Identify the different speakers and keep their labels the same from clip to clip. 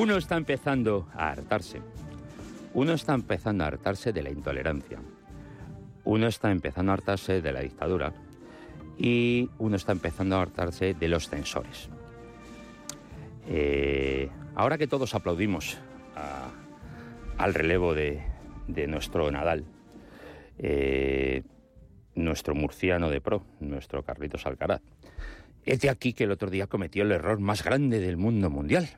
Speaker 1: Uno está empezando a hartarse. Uno está empezando a hartarse de la intolerancia. Uno está empezando a hartarse de la dictadura. Y uno está empezando a hartarse de los censores. Eh, ahora que todos aplaudimos al relevo de, nuestro Nadal, eh, nuestro murciano de pro, nuestro Carlitos Alcaraz, es de aquí que el otro día cometió el error más grande del mundo mundial.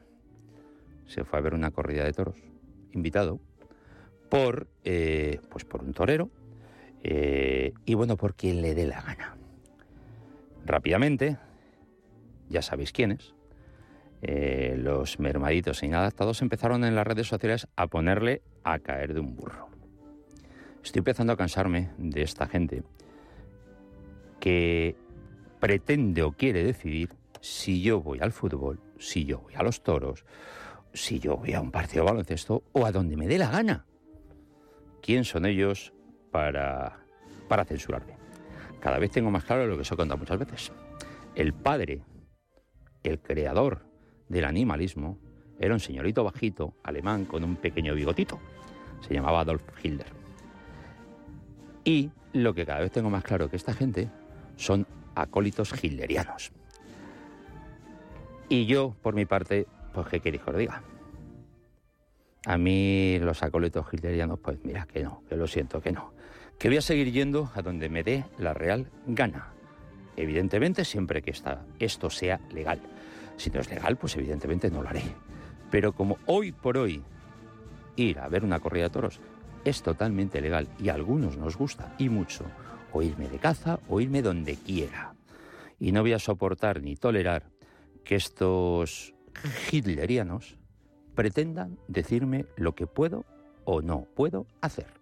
Speaker 1: Se fue a ver una corrida de toros, invitado por, eh, pues por un torero, y bueno, por quien le dé la gana. Rápidamente, ya sabéis quiénes, eh, los mermaditos e inadaptados empezaron en las redes sociales a ponerle a caer de un burro. Estoy empezando a cansarme de esta gente que pretende o quiere decidir si yo voy al fútbol, si yo voy a los toros, si yo voy a un partido de baloncesto o a donde me dé la gana. ¿Quién son ellos para, para censurarme? Cada vez tengo más claro lo que os he contado muchas veces. El padre, el creador del animalismo era un señorito bajito, alemán, con un pequeño bigotito. Se llamaba Adolf Hitler. Y lo que cada vez tengo más claro que esta gente son acólitos hitlerianos. Y yo, por mi parte, pues qué queréis que os diga. A mí los acólitos hitlerianos, pues mira, que no, que lo siento, que no. Que voy a seguir yendo a donde me dé la real gana. Evidentemente, siempre que esto sea legal. Si no es legal, pues evidentemente no lo haré. Pero como hoy por hoy ir a ver una corrida de toros es totalmente legal y a algunos nos gusta y mucho, o irme de caza o irme donde quiera. Y no voy a soportar ni tolerar que estos hitlerianos pretendan decirme lo que puedo o no puedo hacer.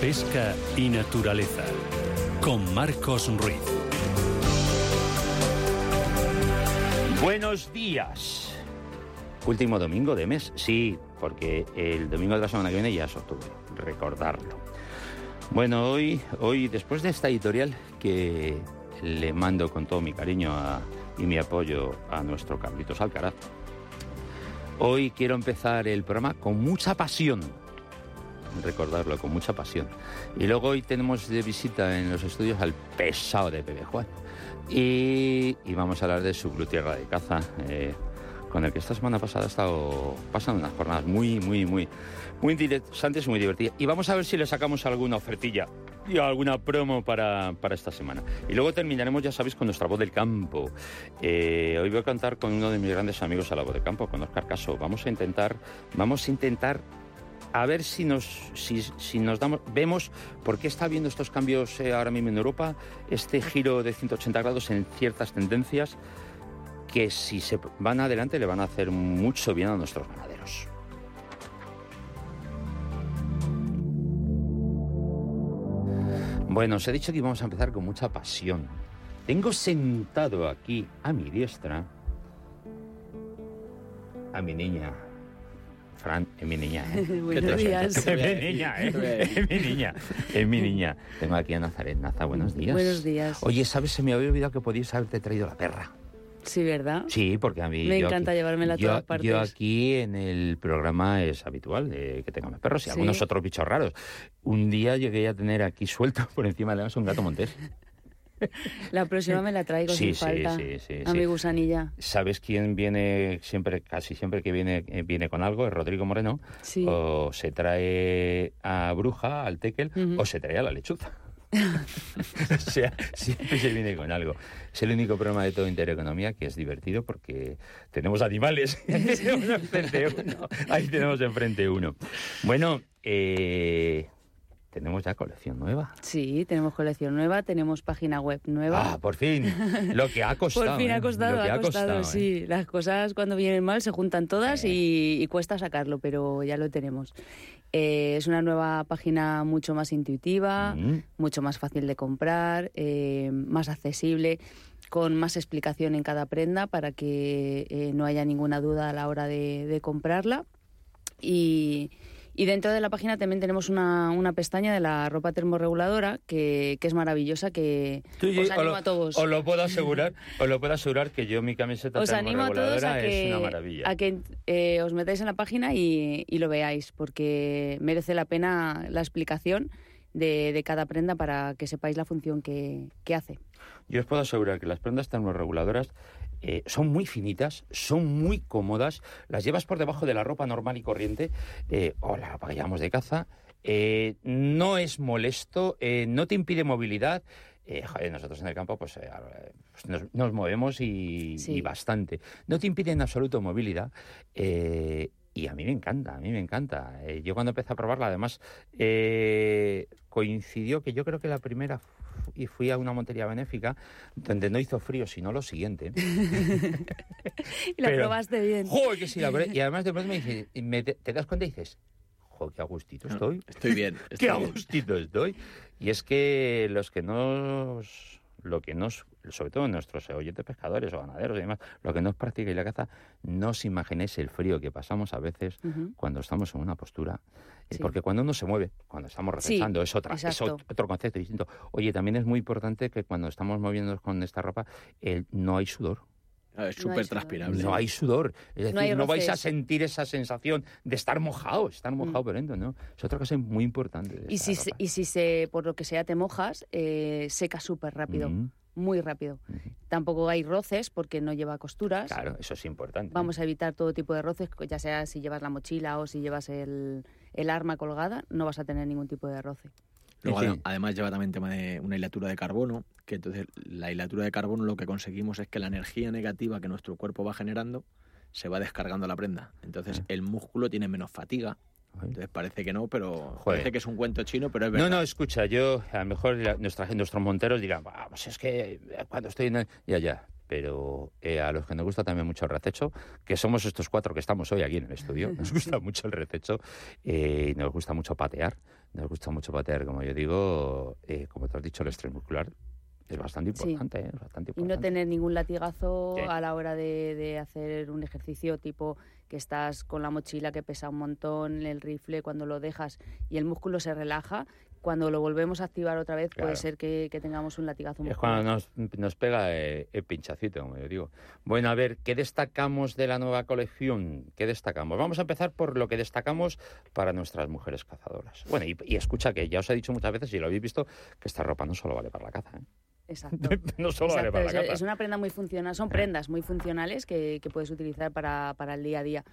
Speaker 2: Pesca y Naturaleza. Con Marcos Ruiz.
Speaker 1: Buenos días. Último domingo de mes, sí, porque el domingo de la semana que viene ya es octubre, recordarlo. Bueno, hoy, hoy después de esta editorial que le mando con todo mi cariño y mi apoyo a nuestro Carlitos Alcaraz, hoy quiero empezar el programa con mucha pasión, recordarlo con mucha pasión. Y luego hoy tenemos de visita en los estudios al pesado de Pepe Juan. Y, vamos a hablar de su tierra de caza, eh, con el que esta semana pasada ha estado pasando unas jornadas muy, muy, muy, muy interesantes y muy divertidas. Y vamos a ver si le sacamos alguna ofertilla y alguna promo para, esta semana. Y luego terminaremos, ya sabéis, con nuestra voz del campo. Eh, hoy voy a cantar con uno de mis grandes amigos a la voz del campo, con Oscar Caso. Vamos a intentar, vamos a intentar a ver si nos, si, nos damos, vemos por qué está habiendo estos cambios eh, ahora mismo en Europa, este giro de 180 grados en ciertas tendencias que si se van adelante le van a hacer mucho bien a nuestros ganaderos. Bueno, os he dicho que íbamos a empezar con mucha pasión. Tengo sentado aquí a mi diestra a mi niña, Fran, es mi niña. ¿eh?
Speaker 3: buenos días.
Speaker 1: Es mi niña, ¿eh? es mi niña. Es mi niña. Tengo aquí a Nazaret. Naza, buenos días.
Speaker 3: Buenos días.
Speaker 1: Oye, ¿sabes? Se me había olvidado que podías haberte traído la perra.
Speaker 3: Sí, ¿verdad?
Speaker 1: Sí, porque a mí...
Speaker 3: Me encanta llevármela a todas partes.
Speaker 1: Yo aquí en el programa es habitual de que tengamos perros y algunos otros bichos raros. Un día llegué a tener aquí suelto por encima de la un gato montés.
Speaker 3: La próxima me la traigo sin falta. a mi gusanilla.
Speaker 1: ¿Sabes quién viene siempre, casi siempre que viene, eh, viene con algo? Es Rodrigo Moreno. O se trae a Bruja, al Tekel, o se trae a la lechuza. o sea, siempre se viene con algo. Es el único problema de todo Intereconomía que es divertido porque tenemos animales. Ahí tenemos enfrente uno. Bueno, eh, tenemos ya colección nueva.
Speaker 3: Sí, tenemos colección nueva, tenemos página web nueva.
Speaker 1: Ah, por fin. Lo que ha costado.
Speaker 3: por fin ha ¿eh? costado, ha, costado, sí. ¿eh? Las cosas cuando vienen mal se juntan todas y, cuesta sacarlo, pero ya lo tenemos. Eh, es una nueva página mucho más intuitiva, mm. mucho más fácil de comprar, más accesible con más explicación en cada prenda para que no haya ninguna duda a la hora de, de comprarla. Y, y dentro de la página también tenemos una, una pestaña de la ropa termorreguladora que, que es maravillosa, que os animo a todos.
Speaker 1: Os lo puedo asegurar, os lo puedo asegurar que yo mi camiseta
Speaker 3: os animo a todos a
Speaker 1: que, es una maravilla.
Speaker 3: A que eh, os metáis en la página y, y, lo veáis, porque merece la pena la explicación de, de cada prenda para que sepáis la función que, que hace.
Speaker 1: Yo os puedo asegurar que las prendas termorreguladoras eh, son muy finitas, son muy cómodas, las llevas por debajo de la ropa normal y corriente, eh, o la ropa que llevamos de caza, eh, no es molesto, no te impide movilidad. Joder, nosotros en el campo pues, pues nos, movemos y, y, bastante. No te impide en absoluto movilidad. Y a mí me encanta, a mí me encanta. yo cuando empecé a probarla, además, coincidió que yo creo que la primera y fui a una montería benéfica donde no hizo frío, sino lo siguiente.
Speaker 3: y la probaste bien.
Speaker 1: Joder, que sí, la Y además de pronto me dice, te, das cuenta y dices, joder, qué agustito estoy.
Speaker 4: estoy bien.
Speaker 1: qué agustito estoy. Y es que los que nos lo que nos, sobre todo nuestros oyentes pescadores o ganaderos y demás, lo que nos practica y la caza, no os imaginéis el frío que pasamos a veces cuando estamos en una postura. Eh, porque cuando uno se mueve, cuando estamos reflejando, es, otra, es otro concepto distinto. Oye, también es muy importante que cuando estamos moviéndonos con esta ropa, no hay sudor.
Speaker 4: Ah, es súper transpirable.
Speaker 1: No hay sudor. Es decir, no, vais a sentir esa sensación de estar mojado, estar mojado mm. por dentro, ¿no? Es otra cosa muy importante.
Speaker 3: Y si, se, y si se, por lo que sea te mojas, eh, seca súper rápido. Mm. Muy rápido. Tampoco hay roces porque no lleva costuras.
Speaker 1: Claro, eso es importante.
Speaker 3: Vamos a evitar todo tipo de roces, ya sea si llevas la mochila o si llevas el, el arma colgada, no vas a tener ningún tipo de roce.
Speaker 4: Luego, además lleva también tema de una hilatura de carbono, que entonces la hilatura de carbono lo que conseguimos es que la energía negativa que nuestro cuerpo va generando se va descargando a la prenda. Entonces el músculo tiene menos fatiga. Entonces parece que no, pero parece que es un cuento chino, pero es verdad.
Speaker 1: No, no, escucha, yo a lo mejor nuestra, nuestros monteros dirán, pues es que cuando estoy en Ya, ya, pero eh, a los que nos gusta también mucho el rececho, que somos estos cuatro que estamos hoy aquí en el estudio, nos gusta mucho el rececho eh, y nos gusta mucho patear. Nos gusta mucho patear, como yo digo, eh, como te has dicho, el estrés muscular es bastante importante, ¿eh? bastante
Speaker 3: Y no tener ningún latigazo a la hora de, hacer un ejercicio tipo que estás con la mochila que pesa un montón, el rifle, cuando lo dejas y el músculo se relaja, cuando lo volvemos a activar otra vez puede ser que, tengamos un latigazo muscular.
Speaker 1: Es cuando nos, pega el, el, pinchacito, como yo digo. Bueno, a ver, ¿qué destacamos de la nueva colección? ¿Qué destacamos? Vamos a empezar por lo que destacamos para nuestras mujeres cazadoras. Bueno, y, y escucha que ya os he dicho muchas veces, y lo habéis visto, que esta ropa no solo vale para la caza. ¿eh?
Speaker 3: Exacto.
Speaker 1: no solo para
Speaker 3: es, es, una prenda muy funcional, son prendas muy funcionales que, puedes utilizar para, el día a día.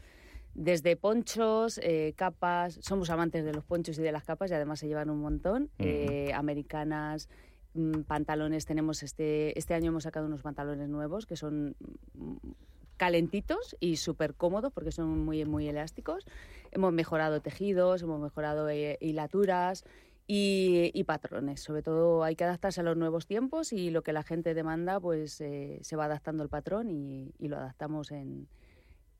Speaker 3: Desde ponchos, eh, capas, somos amantes de los ponchos y de las capas y además se llevan un montón. Eh, americanas, mm, pantalones, tenemos este, este año hemos sacado unos pantalones nuevos que son mm, calentitos y súper cómodos porque son muy, muy elásticos. Hemos mejorado tejidos, hemos mejorado eh, hilaturas y, patrones. Sobre todo hay que adaptarse a los nuevos tiempos y lo que la gente demanda, pues eh, se va adaptando el patrón y, lo adaptamos en,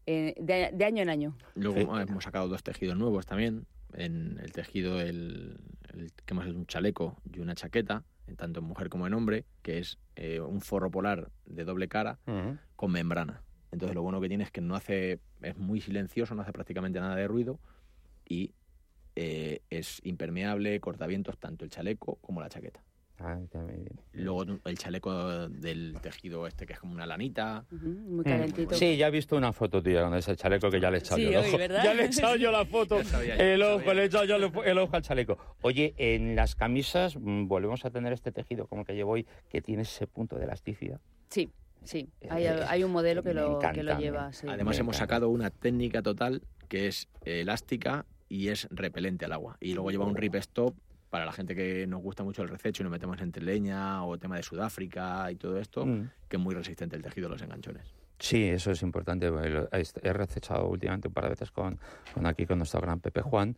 Speaker 3: de, año en año.
Speaker 4: Luego hemos sacado dos tejidos nuevos también. En el tejido, el, que más es un chaleco y una chaqueta, tanto en mujer como en hombre, que es eh, un forro polar de doble cara con membrana. Entonces lo bueno que tiene es que no hace, es muy silencioso, no hace prácticamente nada de ruido y eh, es impermeable, cortavientos, tanto el chaleco como la chaqueta.
Speaker 1: Ah,
Speaker 4: Luego el chaleco del tejido este que es como una lanita.
Speaker 3: muy mm. calentito.
Speaker 1: Sí, ya he visto una foto tuya con ese chaleco que ya le he echado yo el ojo. Ya le he echado yo la foto, el ojo, le he echado yo el ojo al chaleco. Oye, en las camisas mm, volvemos a tener este tejido como que llevo hoy que tiene ese punto de elasticidad.
Speaker 3: Sí. Sí, hay, un modelo que lo, que lo lleva.
Speaker 4: Además, hemos sacado una técnica total que es elástica y es repelente al agua. Y luego lleva un rip stop para la gente que nos gusta mucho el rececho y nos metemos entre leña o tema de Sudáfrica y todo esto, mm. que es muy resistente el tejido a los enganchones.
Speaker 1: Sí, eso es importante. He recechado últimamente un par de veces con, con aquí, con nuestro gran Pepe Juan,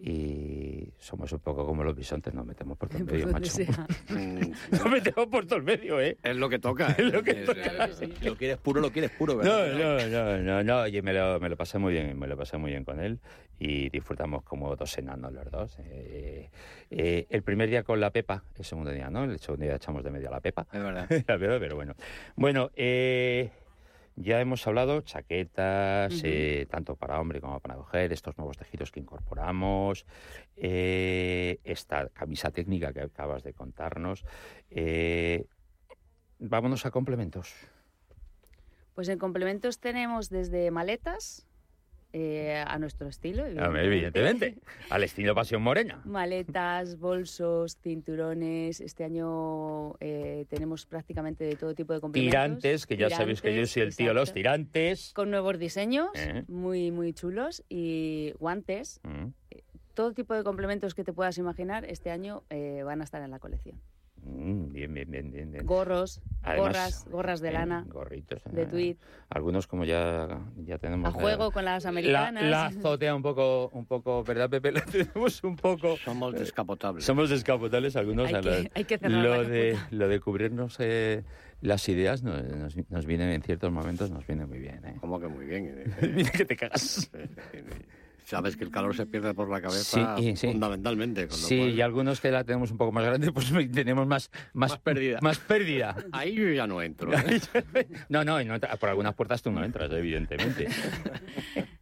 Speaker 1: y somos un poco como los bisontes, nos metemos por todo el
Speaker 3: Por
Speaker 1: medio,
Speaker 3: donde
Speaker 1: macho. Nos metemos por todo el medio, ¿eh?
Speaker 5: Es lo que toca.
Speaker 1: Es lo que
Speaker 5: Es,
Speaker 1: toca.
Speaker 5: eh,
Speaker 3: que sí.
Speaker 4: Si lo quieres puro, lo quieres puro,
Speaker 1: No,
Speaker 4: ¿verdad?
Speaker 1: no, no, no, no, oye, me lo, me lo pasé muy bien, me lo pasé muy bien con él y disfrutamos como dos enanos los dos. Eh, eh, el primer día con la Pepa, el segundo día, ¿no? El segundo día echamos de medio a la Pepa.
Speaker 5: es verdad.
Speaker 1: Pero bueno. Bueno, eh, ya hemos hablado chaquetas, eh, tanto para hombre como para mujer, estos nuevos tejidos que incorporamos, eh, esta camisa técnica que acabas de contarnos. Eh, vámonos a complementos.
Speaker 3: Pues en complementos tenemos desde maletas eh, a nuestro estilo.
Speaker 1: Hombre, Evidentemente, al estilo Pasión Morena.
Speaker 3: Maletas, bolsos, cinturones. Este año eh, tenemos prácticamente de todo tipo de complementos.
Speaker 1: Tirantes, que ya sabéis que yo soy el tío de los tirantes.
Speaker 3: Con nuevos diseños,
Speaker 1: Eh.
Speaker 3: muy, muy chulos. Y guantes.
Speaker 1: Mm,
Speaker 3: Todo tipo de complementos que te puedas imaginar este año eh, van a estar en la colección.
Speaker 1: Mm, bien, bien, bien, bien. bien.
Speaker 3: Gorros,
Speaker 1: Además,
Speaker 3: gorras, gorras de
Speaker 1: eh,
Speaker 3: lana,
Speaker 1: Gorritos.
Speaker 3: de
Speaker 1: eh,
Speaker 3: tweed,
Speaker 1: Algunos como ya, ya tenemos...
Speaker 3: a juego con las
Speaker 1: la,
Speaker 3: americanas.
Speaker 1: la azotea un poco, un poco, ¿verdad, Pepe? La tenemos un poco...
Speaker 5: Somos descapotables.
Speaker 1: Somos descapotables algunos.
Speaker 3: Hay
Speaker 1: a
Speaker 3: que-
Speaker 1: la-
Speaker 3: hay que cerrar
Speaker 1: lo,
Speaker 3: la
Speaker 1: de, lo de cubrirnos eh, las ideas nos, nos, nos viene en ciertos momentos, nos viene muy bien. ¿eh?
Speaker 5: Como que muy bien.
Speaker 1: Mira que te cagas.
Speaker 5: Sabes que el calor se pierde por la cabeza
Speaker 1: Sí, y- sí.
Speaker 5: fundamentalmente. con lo
Speaker 1: Sí,
Speaker 5: cual-
Speaker 1: y algunos que la tenemos un poco más grande, pues tenemos más, más,
Speaker 4: Más pérdida.
Speaker 1: Más pérdida.
Speaker 5: Ahí yo ya no entro. ¿eh?
Speaker 1: No, no, y no entra- por algunas puertas tú no entras, evidentemente.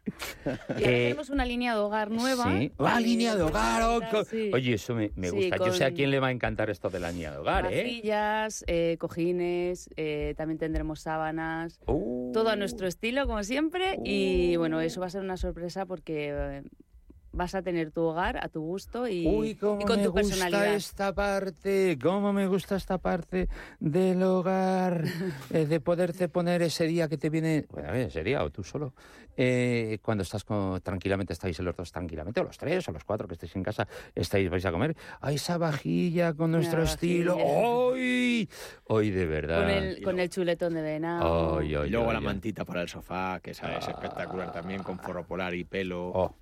Speaker 3: Y ahora
Speaker 1: Eh,
Speaker 3: tenemos una línea de hogar nueva.
Speaker 1: Sí. ¡Ah, línea de hogar! oh,
Speaker 3: Sí.
Speaker 1: Oye, eso me, me
Speaker 3: Sí,
Speaker 1: gusta. Yo sé a quién le va a encantar esto de la línea de hogar, ¿eh?
Speaker 3: Vajillas, eh, cojines, eh, también tendremos sábanas,
Speaker 1: Uh.
Speaker 3: todo a nuestro estilo, como siempre. Y bueno, eso va a ser una sorpresa porque eh, vas a tener tu hogar a tu gusto y,
Speaker 1: Uy, cómo
Speaker 3: y con
Speaker 1: me
Speaker 3: tu
Speaker 1: gusta
Speaker 3: personalidad.
Speaker 1: esta parte, cómo me gusta esta parte del hogar, eh, de poderte poner ese día que te viene, bueno, ese día o tú solo, eh, cuando estás con- tranquilamente, estáis los dos tranquilamente, o los tres, o los cuatro que estéis en casa, estáis, vais a comer, a esa vajilla con nuestro
Speaker 3: Una
Speaker 1: estilo, hoy, hoy de verdad.
Speaker 3: Con el, con el chuletón de venado.
Speaker 1: Ay, ay,
Speaker 4: Y luego
Speaker 1: ay,
Speaker 4: la
Speaker 1: ay.
Speaker 4: mantita para el sofá, que esa es espectacular también, con forro polar y pelo.
Speaker 1: Oh.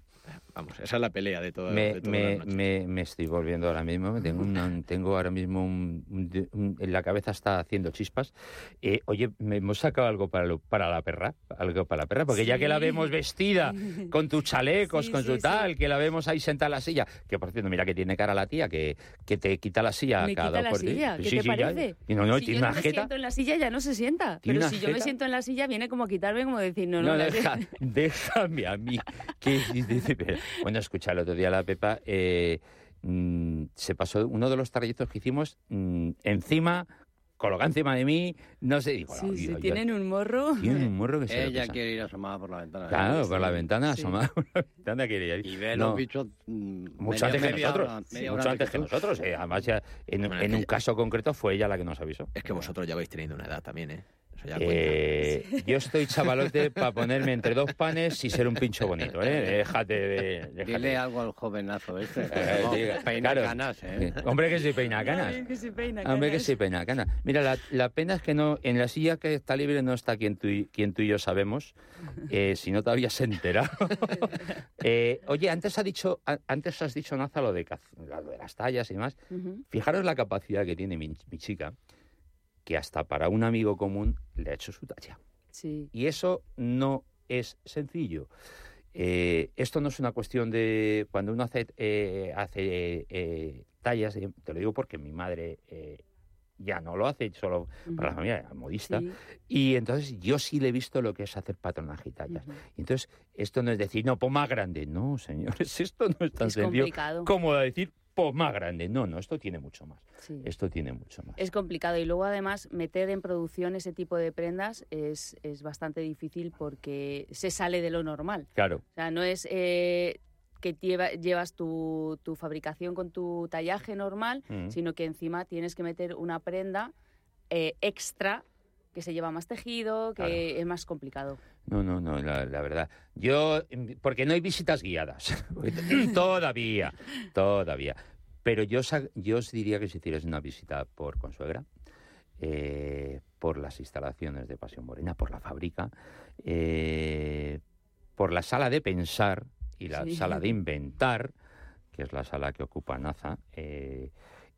Speaker 4: Vamos, esa es la pelea de, todo,
Speaker 1: me,
Speaker 4: de todas
Speaker 1: me,
Speaker 4: las noches.
Speaker 1: me, me estoy volviendo ahora mismo. Tengo, una- tengo ahora mismo un, un- un- en la cabeza está haciendo chispas. Eh, oye, me hemos sacado algo para, lo- para la perra, algo para la perra, porque ya que la
Speaker 3: Sí.
Speaker 1: vemos vestida con tus chalecos,
Speaker 3: Sí,
Speaker 1: con
Speaker 3: sí,
Speaker 1: su
Speaker 3: sí.
Speaker 1: tal, que la vemos ahí sentada en la silla, que por cierto, mira que tiene cara la tía, que, que te quita la silla
Speaker 3: Me
Speaker 1: cada
Speaker 3: quita la
Speaker 1: por
Speaker 3: silla, ¿qué
Speaker 1: Sí,
Speaker 3: te
Speaker 1: sí, ya.
Speaker 3: parece?
Speaker 1: Y no, no,
Speaker 3: si
Speaker 1: tiene
Speaker 3: yo
Speaker 1: una
Speaker 3: no me
Speaker 1: jeta.
Speaker 3: siento en la silla ya no se sienta. Pero si yo me
Speaker 1: jeta.
Speaker 3: siento en la silla viene como a quitarme, como decir, no, no,
Speaker 1: No,
Speaker 3: la-
Speaker 1: deja- déjame a mí. Que, dice, bueno, escucha, el otro día la Pepa eh, mm, se pasó uno de los trayectos que hicimos mm, encima, colocada encima de mí, no sé. Digo,
Speaker 3: Sí,
Speaker 1: "Ay,
Speaker 3: sí,
Speaker 1: ay, ay".
Speaker 3: tienen un morro.
Speaker 1: Tienen un morro que se
Speaker 5: Ella quiere ir asomada por la ventana.
Speaker 1: Claro, por la ventana, asomada por la ventana quiere ir.
Speaker 5: Y ve los bichos. mm,
Speaker 1: Mucho antes que nosotros. mucho antes que nosotros. eh, además, ya en, un
Speaker 4: ya-
Speaker 1: caso concreto fue ella la que nos avisó.
Speaker 4: Es que vosotros ya vais teniendo una edad también, ¿eh? Eso ya cuenta.
Speaker 1: Eh, yo estoy chavalote para ponerme entre dos panes y ser un pincho bonito, ¿eh? Déjate de... déjate.
Speaker 5: Dile algo al jovenazo este.
Speaker 1: Eh, diga,
Speaker 5: peina
Speaker 1: claro.
Speaker 5: canas, ¿eh?
Speaker 1: Hombre, que sí peina canas.
Speaker 3: Que se peina
Speaker 1: Hombre, que
Speaker 3: canas.
Speaker 1: sí peina canas. Mira, la, la pena es que no en la silla que está libre no está quien tú y, quien tú y yo sabemos, eh, si no te habías enterado. Eh, oye, antes, ha dicho, a- antes has dicho, Naza, lo de, caz- lo de las tallas y demás.
Speaker 3: Ujú.
Speaker 1: Fijaros la capacidad que tiene mi, mi chica, que hasta para un amigo común le ha hecho su talla.
Speaker 3: Sí.
Speaker 1: Y eso no es sencillo. Eh, esto no es una cuestión de cuando uno hace, eh, hace eh, tallas, te lo digo porque mi madre ya no lo hace solo para la familia, era modista,
Speaker 3: Sí,
Speaker 1: y entonces yo sí le he visto lo que es hacer patronaje y tallas. entonces esto no es decir, no, pues más grande, no, señores, esto no es tan
Speaker 3: Es
Speaker 1: sencillo
Speaker 3: complicado.
Speaker 1: como decir, pues más grande, no, no, esto tiene mucho más,
Speaker 3: Sí.
Speaker 1: esto tiene mucho más.
Speaker 3: Es complicado y luego además meter en producción ese tipo de prendas es, es bastante difícil porque se sale de lo normal.
Speaker 1: Claro,
Speaker 3: O sea, no es eh, que lleva- llevas tu, tu fabricación con tu tallaje normal,
Speaker 1: Mm.
Speaker 3: sino que encima tienes que meter una prenda eh, extra que se lleva más tejido, que
Speaker 1: Claro.
Speaker 3: es más complicado.
Speaker 1: No, no, no, la, la verdad. Yo, porque no hay visitas guiadas. todavía, todavía. Pero yo, yo os diría que si hicierais una visita por consuegra, eh, por las instalaciones de Pasión Morena, por la fábrica, eh, por la sala de pensar y la
Speaker 3: Sí.
Speaker 1: sala de inventar, que es la sala que ocupa NASA, eh,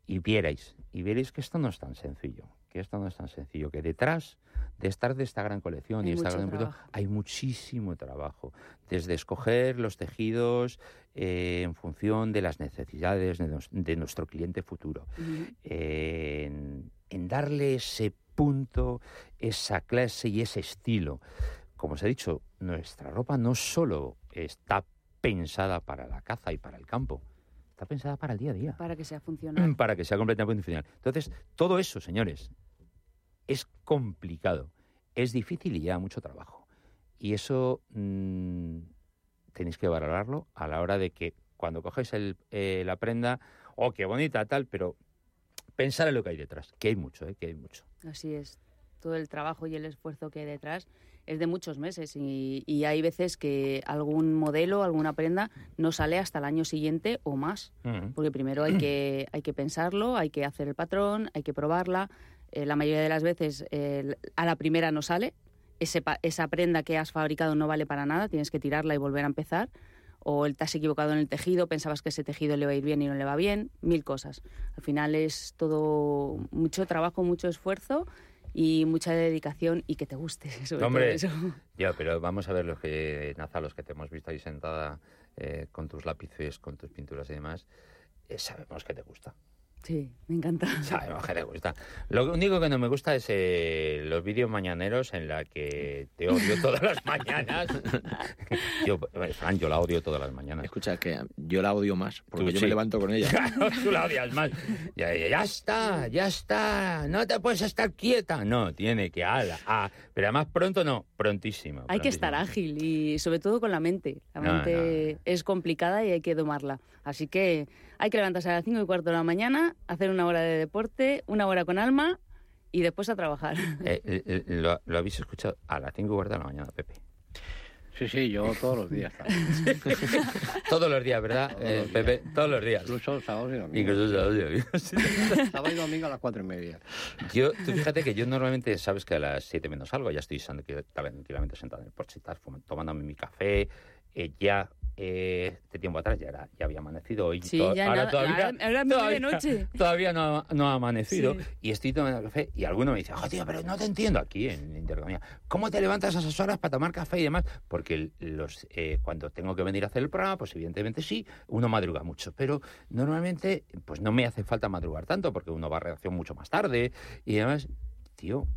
Speaker 1: y vierais, y vierais que esto no es tan sencillo, que esto no es tan sencillo, que detrás de estar de esta gran colección
Speaker 3: Hay
Speaker 1: y esta gran
Speaker 3: trabajo.
Speaker 1: hay muchísimo trabajo, desde escoger los tejidos eh, en función de las necesidades de, nos- de nuestro cliente futuro,
Speaker 3: Ujú.
Speaker 1: en, en darle ese punto, esa clase y ese estilo. Como os he dicho, nuestra ropa no solo está pensada para la caza y para el campo, está pensada para el día a día,
Speaker 3: Para que sea funcional.
Speaker 1: para que sea completamente funcional. Entonces, todo eso, señores, es complicado, es difícil y lleva mucho trabajo. Y eso mm, tenéis que valorarlo a la hora de que cuando cogéis el, eh, la prenda, oh, qué bonita, tal, pero pensar en lo que hay detrás, que hay mucho, ¿eh? que hay mucho.
Speaker 3: Así es. Todo el trabajo y el esfuerzo que hay detrás es de muchos meses y, y hay veces que algún modelo, alguna prenda no sale hasta el año siguiente o más. Porque primero hay que, hay que pensarlo, hay que hacer el patrón, hay que probarla. Eh, la mayoría de las veces eh, a la primera no sale. Ese esa prenda que has fabricado no vale para nada, tienes que tirarla y volver a empezar. O el- te has equivocado en el tejido, pensabas que ese tejido le va a ir bien y no le va bien, mil cosas. Al final es todo mucho trabajo, mucho esfuerzo y mucha dedicación y que te guste. Sobre todo
Speaker 1: Hombre.
Speaker 3: eso.
Speaker 1: Ya, pero vamos a ver los que, Naza, los que te hemos visto ahí sentada eh, con tus lápices, con tus pinturas y demás, eh, sabemos que te gusta.
Speaker 3: Sí, me encanta.
Speaker 1: Sabemos que te gusta. Lo único que no me gusta es eh, los vídeos mañaneros en la que te odio todas las mañanas. yo, eh, Fran, yo la odio todas las mañanas.
Speaker 4: Escucha, que yo la odio más, porque
Speaker 1: Tú
Speaker 4: yo
Speaker 1: sí.
Speaker 4: me levanto con ella.
Speaker 1: Claro, tú la odias más. Ya, ya, ya está, ya está. No te puedes estar quieta. No, tiene que ala. Ah, pero además pronto no, prontísimo.
Speaker 3: Hay que estar ágil y sobre todo con la mente. La
Speaker 1: No,
Speaker 3: mente
Speaker 1: no.
Speaker 3: es complicada y hay que domarla. Así que hay que levantarse a las 5 y cuarto de la mañana, hacer una hora de deporte, una hora con alma y después a trabajar.
Speaker 1: Eh, eh, eh, lo, lo habéis escuchado a las 5 y cuarto de la mañana, Pepe.
Speaker 5: Sí, sí, yo todos los días. también.
Speaker 1: Todos los días, ¿verdad,
Speaker 5: Todos
Speaker 1: eh,
Speaker 5: los
Speaker 1: Pepe? Todos los días.
Speaker 5: Incluso sábados y domingos.
Speaker 1: Incluso sábados y domingos.
Speaker 5: Sábado y domingo a las cuatro y media.
Speaker 1: Yo, tú fíjate que yo normalmente, sabes que a las 7 menos algo, ya estoy tranquilamente sentado en el porche, tomándome mi café, eh, ya eh, este tiempo atrás ya, era, ya había amanecido. Hoy
Speaker 3: Sí,
Speaker 1: to-
Speaker 3: ya
Speaker 1: ahora
Speaker 3: nada,
Speaker 1: todavía,
Speaker 3: ahora- ahora de noche.
Speaker 1: todavía no, ha- no ha amanecido
Speaker 3: Sí.
Speaker 1: y estoy tomando café y alguno me dice, "Jo, tío, pero no te entiendo aquí en Intercomía. ¿Cómo te levantas a esas horas para tomar café y demás? Porque los, eh, cuando tengo que venir a hacer el programa, pues evidentemente sí, uno madruga mucho, pero normalmente pues no me hace falta madrugar tanto porque uno va a redacción mucho más tarde y además, tío,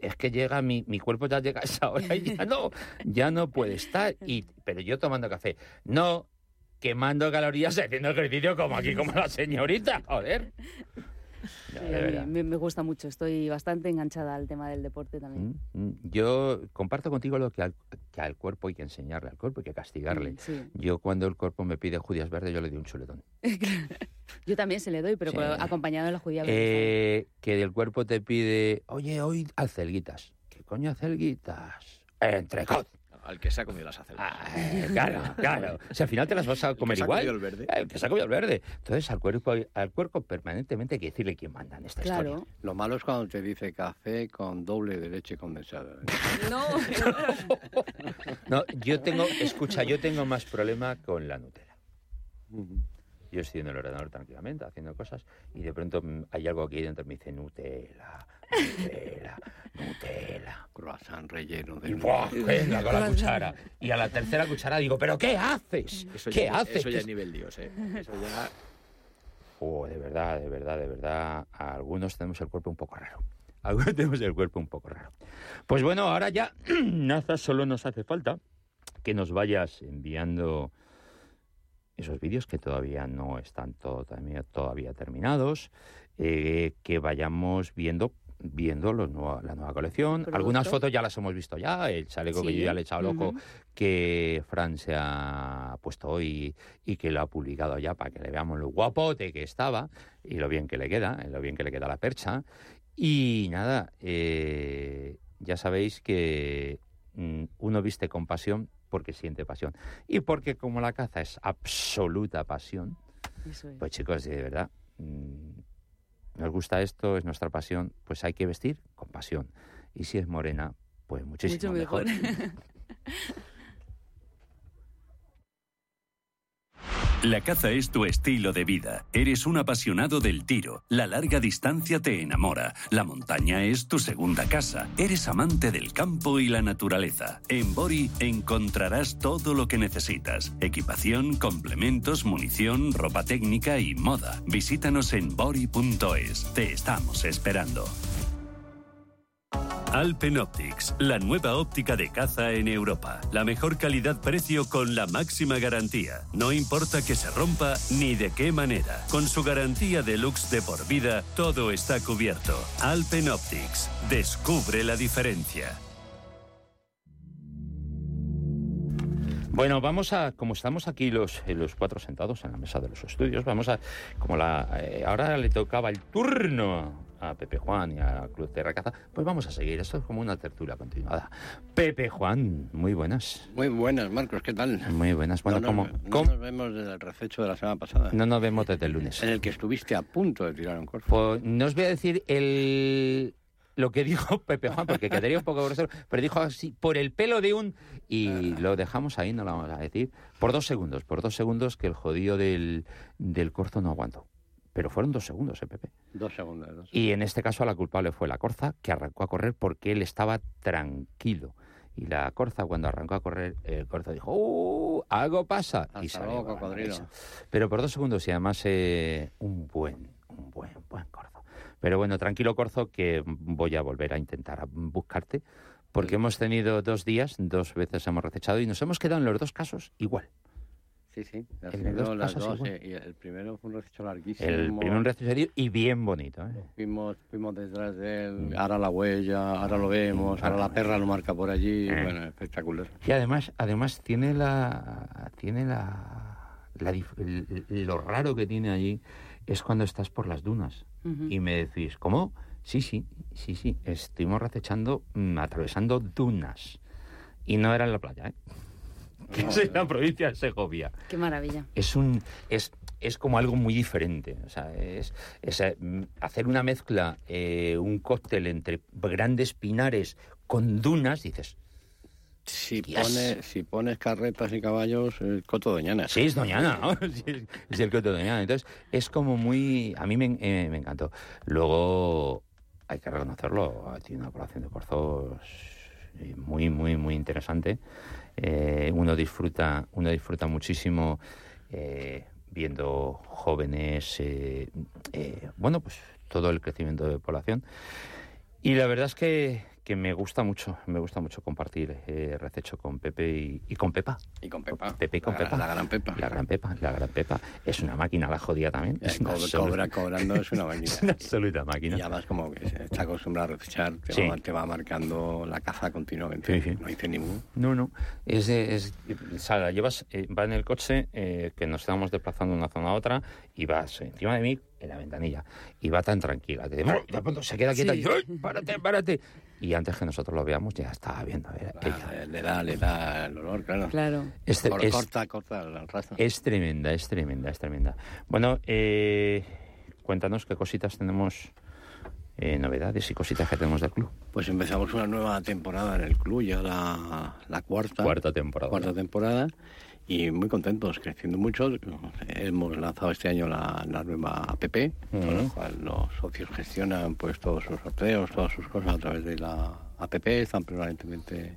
Speaker 1: es que llega mi, mi cuerpo ya llega a esa hora y ya no, ya no puede estar. Y, pero yo tomando café, no quemando calorías haciendo ejercicio como aquí, como la señorita, joder. No,
Speaker 3: Sí, me, me gusta mucho, estoy bastante enganchada al tema del deporte también.
Speaker 1: Mm, mm. Yo comparto contigo lo que al, que al cuerpo hay que enseñarle, al cuerpo hay que castigarle.
Speaker 3: Mm, sí.
Speaker 1: Yo cuando el cuerpo me pide judías verdes, yo le doy un chuletón.
Speaker 3: Yo también se le doy, pero
Speaker 1: Sí.
Speaker 3: acompañado de la judía. verde,
Speaker 1: Eh, que el cuerpo te pide, oye, hoy acelguitas. ¿Qué coño acelguitas? Entrecot.
Speaker 4: Al que se ha comido las acelgas.
Speaker 1: Ah, claro, claro. Si al final te las vas a comer igual.
Speaker 4: el verde.
Speaker 1: Eh, El que se ha comido el verde. Entonces al cuerpo, al cuerpo permanentemente hay que decirle quién manda en esta
Speaker 3: Claro.
Speaker 1: historia.
Speaker 5: Lo malo es cuando te dice café con doble de leche condensada.
Speaker 3: No,
Speaker 1: No, yo tengo, escucha, yo tengo más problema con la Nutella. Yo estoy en el ordenador tranquilamente haciendo cosas y de pronto hay algo aquí dentro me dice Nutella, Nutella, Nutella.
Speaker 5: Croissant relleno
Speaker 1: Y
Speaker 5: de...
Speaker 1: ¡buah! venga con la cuchara. Y a la tercera cuchara digo, ¿pero qué haces?
Speaker 4: Eso
Speaker 1: ¿Qué
Speaker 4: ya,
Speaker 1: haces?
Speaker 4: Eso ya
Speaker 1: ¿Qué
Speaker 4: es nivel Dios, ¿eh? Eso ya...
Speaker 1: Oh, de verdad, de verdad, de verdad, algunos tenemos el cuerpo un poco raro. Algunos tenemos el cuerpo un poco raro. Pues bueno, ahora ya, Naza, solo nos hace falta que nos vayas enviando esos vídeos que todavía no están todo- todavía, todavía terminados, eh, que vayamos viendo viendo los nueva- la nueva colección.
Speaker 3: Producto.
Speaker 1: Algunas fotos ya las hemos visto ya, el chaleco que
Speaker 3: Sí.
Speaker 1: yo ya le he echado loco,
Speaker 3: Ujú.
Speaker 1: que Fran se ha puesto hoy y que lo ha publicado ya para que le veamos lo guapote que estaba y lo bien que le queda, lo bien que le queda la percha. Y nada, eh, ya sabéis que mm, uno viste con pasión porque siente pasión. Y porque como la caza es absoluta pasión,
Speaker 3: eso es.
Speaker 1: pues chicos, de verdad, mm, nos gusta esto, es nuestra pasión, pues hay que vestir con pasión. Y si es morena, pues muchísimo
Speaker 3: Mucho mejor.
Speaker 2: La caza es tu estilo de vida. Eres un apasionado del tiro. La larga distancia te enamora. La montaña es tu segunda casa. Eres amante del campo y la naturaleza. En Bori encontrarás todo lo que necesitas. Equipación, complementos, munición, ropa técnica y moda. Visítanos en bori.es. Te estamos esperando. Alpen Optics, la nueva óptica de caza en Europa. La mejor calidad-precio con la máxima garantía. No importa que se rompa ni de qué manera. Con su garantía deluxe de por vida, todo está cubierto. Alpen Optics. Descubre la diferencia.
Speaker 1: Bueno, vamos a, como estamos aquí los, eh, los cuatro sentados en la mesa de los estudios, vamos a, como la, eh, ahora le tocaba el turno a Pepe Juan y a Cruz de Caza, pues vamos a seguir. Esto es como una tertulia continuada. Pepe Juan, muy buenas.
Speaker 5: Muy buenas, Marcos, ¿qué tal?
Speaker 1: Muy buenas. Bueno,
Speaker 5: no,
Speaker 1: ¿cómo,
Speaker 5: nos, no
Speaker 1: cómo-
Speaker 5: nos vemos desde el rececho de la semana pasada,
Speaker 1: no nos vemos desde el lunes?
Speaker 5: en el que estuviste a punto de tirar un corfo.
Speaker 1: Pues no os voy a decir el lo que dijo Pepe Juan, porque quedaría un poco grosero, pero dijo así, por el pelo de un... Y lo dejamos ahí, no lo vamos a decir. Por dos segundos, por dos segundos que el jodido del, del corzo no aguantó. Pero fueron dos segundos, ¿eh, Pepe?
Speaker 5: Dos segundos. dos
Speaker 1: Y en este caso la culpable fue la corza, que arrancó a correr porque él estaba tranquilo. Y la corza, cuando arrancó a correr, el corzo dijo, ¡Uh! Algo pasa. y salió
Speaker 5: luego, cocodrilo.
Speaker 1: Pero por dos segundos y además eh, un buen, un buen, buen corzo. Pero bueno, tranquilo corzo, que voy a volver a intentar buscarte, porque hemos tenido dos días, dos veces hemos recechado y nos hemos quedado en los dos casos igual.
Speaker 5: Sí, sí.
Speaker 1: Dos
Speaker 5: las
Speaker 1: casos
Speaker 5: dos. eh, y el primero fue un rececho larguísimo.
Speaker 1: El primero un rececho y bien bonito. ¿eh?
Speaker 5: Fuimos, fuimos detrás de él, ahora la huella, ahora lo vemos, ahora la perra lo marca por allí.
Speaker 1: Eh.
Speaker 5: Bueno, espectacular.
Speaker 1: Y además, además tiene la tiene la, la el- el- lo raro que tiene allí es cuando estás por las dunas
Speaker 3: Ujú.
Speaker 1: y me decís, ¿cómo? Sí, sí, sí, sí, estuvimos recechando, mm, atravesando dunas. Y no era en la playa, ¿eh? Que es en la provincia de Segovia.
Speaker 3: Qué maravilla.
Speaker 1: Es un es, es como algo muy diferente. O sea, es, es, eh, hacer una mezcla, eh, un cóctel entre grandes pinares con dunas, dices,
Speaker 5: Si pones, si pones carretas y caballos, el coto doñana.
Speaker 1: Sí, es Doñana, ¿no? Sí, es- es el coto Doñana. Entonces, es como muy... A mí me, eh, me encantó. Luego, hay que reconocerlo, tiene una población de corzos eh, muy, muy, muy interesante. Eh, uno disfruta uno disfruta muchísimo eh, viendo jóvenes, eh, eh, bueno, pues todo el crecimiento de población. Y la verdad es que, que me gusta mucho, me gusta mucho compartir eh, rececho con Pepe y, y con Pepa.
Speaker 5: Y con Pepa.
Speaker 1: Pepe y con
Speaker 5: la,
Speaker 1: Pepa.
Speaker 5: La gran Pepa.
Speaker 1: La gran Pepa, la gran Pepa. Es una máquina la jodida también.
Speaker 5: Eh,
Speaker 1: Es
Speaker 5: co- cobra, cobrando es una máquina.
Speaker 1: es una absoluta
Speaker 5: Y
Speaker 1: máquina.
Speaker 5: además como que se está acostumbrado a recechar, te,
Speaker 1: Sí.
Speaker 5: va, te va marcando la caza continuamente.
Speaker 1: Sí, sí.
Speaker 5: No dice ningún.
Speaker 1: No, no. Es, es, la llevas, eh, va en el coche, eh, que nos estamos desplazando de una zona a otra, y vas encima de mí en la ventanilla. Y va tan tranquila que de, pronto se queda quieta y. ¡ay, párate, párate! Y antes que nosotros lo veamos, ya estaba viendo. ella.
Speaker 5: Ah, le da, le da el olor, claro.
Speaker 3: Claro.
Speaker 1: Es,
Speaker 5: Cor-
Speaker 1: es-
Speaker 5: corta, corta el rastro.
Speaker 1: es tremenda, es tremenda, es tremenda. Bueno, eh, cuéntanos qué cositas tenemos, eh, novedades y cositas que tenemos del club.
Speaker 5: Pues empezamos una nueva temporada en el club, ya la, la cuarta.
Speaker 1: Cuarta temporada.
Speaker 5: cuarta temporada y muy contentos, creciendo mucho. Hemos lanzado este año la, la nueva app, con
Speaker 1: Ujú.
Speaker 5: la cual los socios gestionan pues todos sus sorteos, todas sus cosas a través de la app, están permanentemente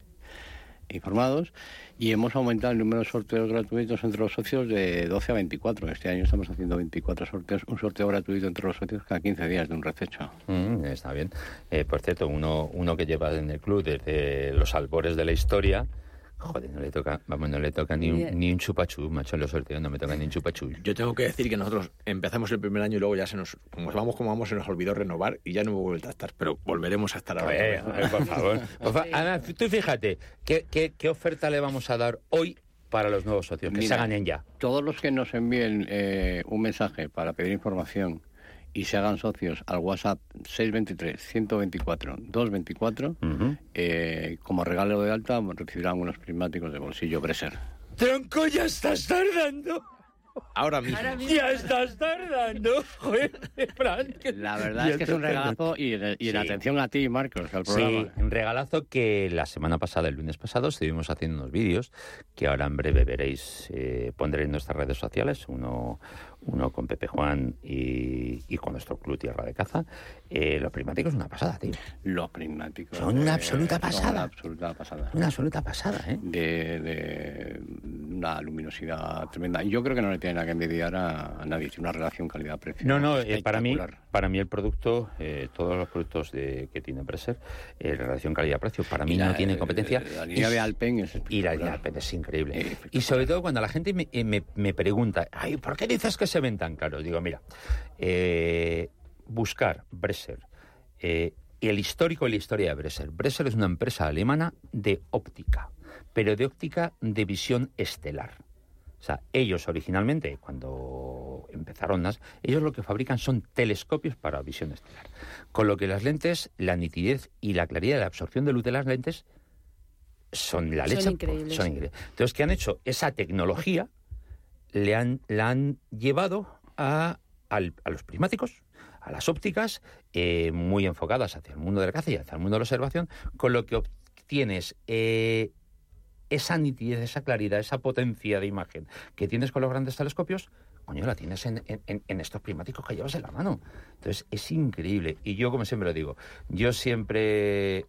Speaker 5: informados y hemos aumentado el número de sorteos gratuitos entre los socios de 12 a 24. Este año estamos haciendo 24 sorteos, un sorteo gratuito entre los socios cada 15 días de un rececho.
Speaker 1: Mm, está bien. Eh, por cierto, uno, uno que lleva en el club desde los albores de la historia, joder, no le toca, vamos, no le toca ni un, ni un chupachú, macho, en los sorteos no me toca ni un chupachú.
Speaker 4: Yo tengo que decir que nosotros empezamos el primer año y luego ya se nos, como vamos como vamos, se nos olvidó renovar y ya no hemos vuelto a estar, pero volveremos a estar
Speaker 1: A
Speaker 4: ahora.
Speaker 1: ver, a ver, por favor. Por fa- Ana, tú fíjate, ¿qué, qué, qué oferta le vamos a dar hoy para los nuevos socios? Que se
Speaker 5: Mira.
Speaker 1: ganen ya.
Speaker 5: Todos los que nos envíen eh, un mensaje para pedir información y se hagan socios al WhatsApp 623-124-224,
Speaker 1: Ujú.
Speaker 5: eh, como regalo de alta recibirán unos prismáticos de bolsillo Bresser.
Speaker 1: ¡Tronco, ya estás tardando!
Speaker 4: Ahora mismo.
Speaker 3: Ahora mismo.
Speaker 1: Ya estás tardando, joder, Fran.
Speaker 5: La verdad es que es un regalazo y, y en
Speaker 1: Sí.
Speaker 5: atención a ti, Marcos, al
Speaker 1: Sí,
Speaker 5: programa.
Speaker 1: un regalazo que la semana pasada, el lunes pasado, estuvimos haciendo unos vídeos que ahora en breve veréis, eh, pondré en nuestras redes sociales, uno, uno con Pepe Juan y, y con nuestro club Tierra de Caza. Eh, los prismáticos, una pasada, tío.
Speaker 5: Los prismáticos.
Speaker 1: Son una
Speaker 5: eh,
Speaker 1: absoluta
Speaker 5: son
Speaker 1: pasada.
Speaker 5: Una absoluta pasada.
Speaker 1: Una absoluta pasada, ¿eh?
Speaker 5: De, de una luminosidad tremenda. Y yo creo que no le tiene nada que envidiar a, a nadie. Tiene una relación calidad-precio.
Speaker 1: No, no, eh, para mí, para mí el producto, eh, todos los productos de, que tiene Breser, eh, relación calidad-precio, para mí no tiene competencia.
Speaker 5: La línea
Speaker 1: Y-
Speaker 5: de Alpen es
Speaker 1: Y la línea Alpen es increíble. Y sobre todo cuando la gente me, me- me pregunta, ay, ¿por qué dices que se ven tan caros? Digo, mira, eh, buscar Bresser, eh, el histórico y la historia de Bresser. Bresser es una empresa alemana de óptica, pero de óptica de visión estelar. O sea, ellos originalmente, cuando empezaron las, ellos lo que fabrican son telescopios para visión estelar. Con lo que las lentes, la nitidez y la claridad de la absorción de luz de las lentes son la
Speaker 3: Son
Speaker 1: leche.
Speaker 3: increíbles.
Speaker 1: Son increíbles. Entonces, ¿qué han hecho? Esa tecnología le han, la han llevado a, al- a los prismáticos, a las ópticas, eh, muy enfocadas hacia el mundo de la caza y hacia el mundo de la observación, con lo que obtienes eh, esa nitidez, esa claridad, esa potencia de imagen que tienes con los grandes telescopios, coño, la tienes en, en- en- estos prismáticos que llevas en la mano. Entonces, es increíble. Y yo, como siempre lo digo, yo siempre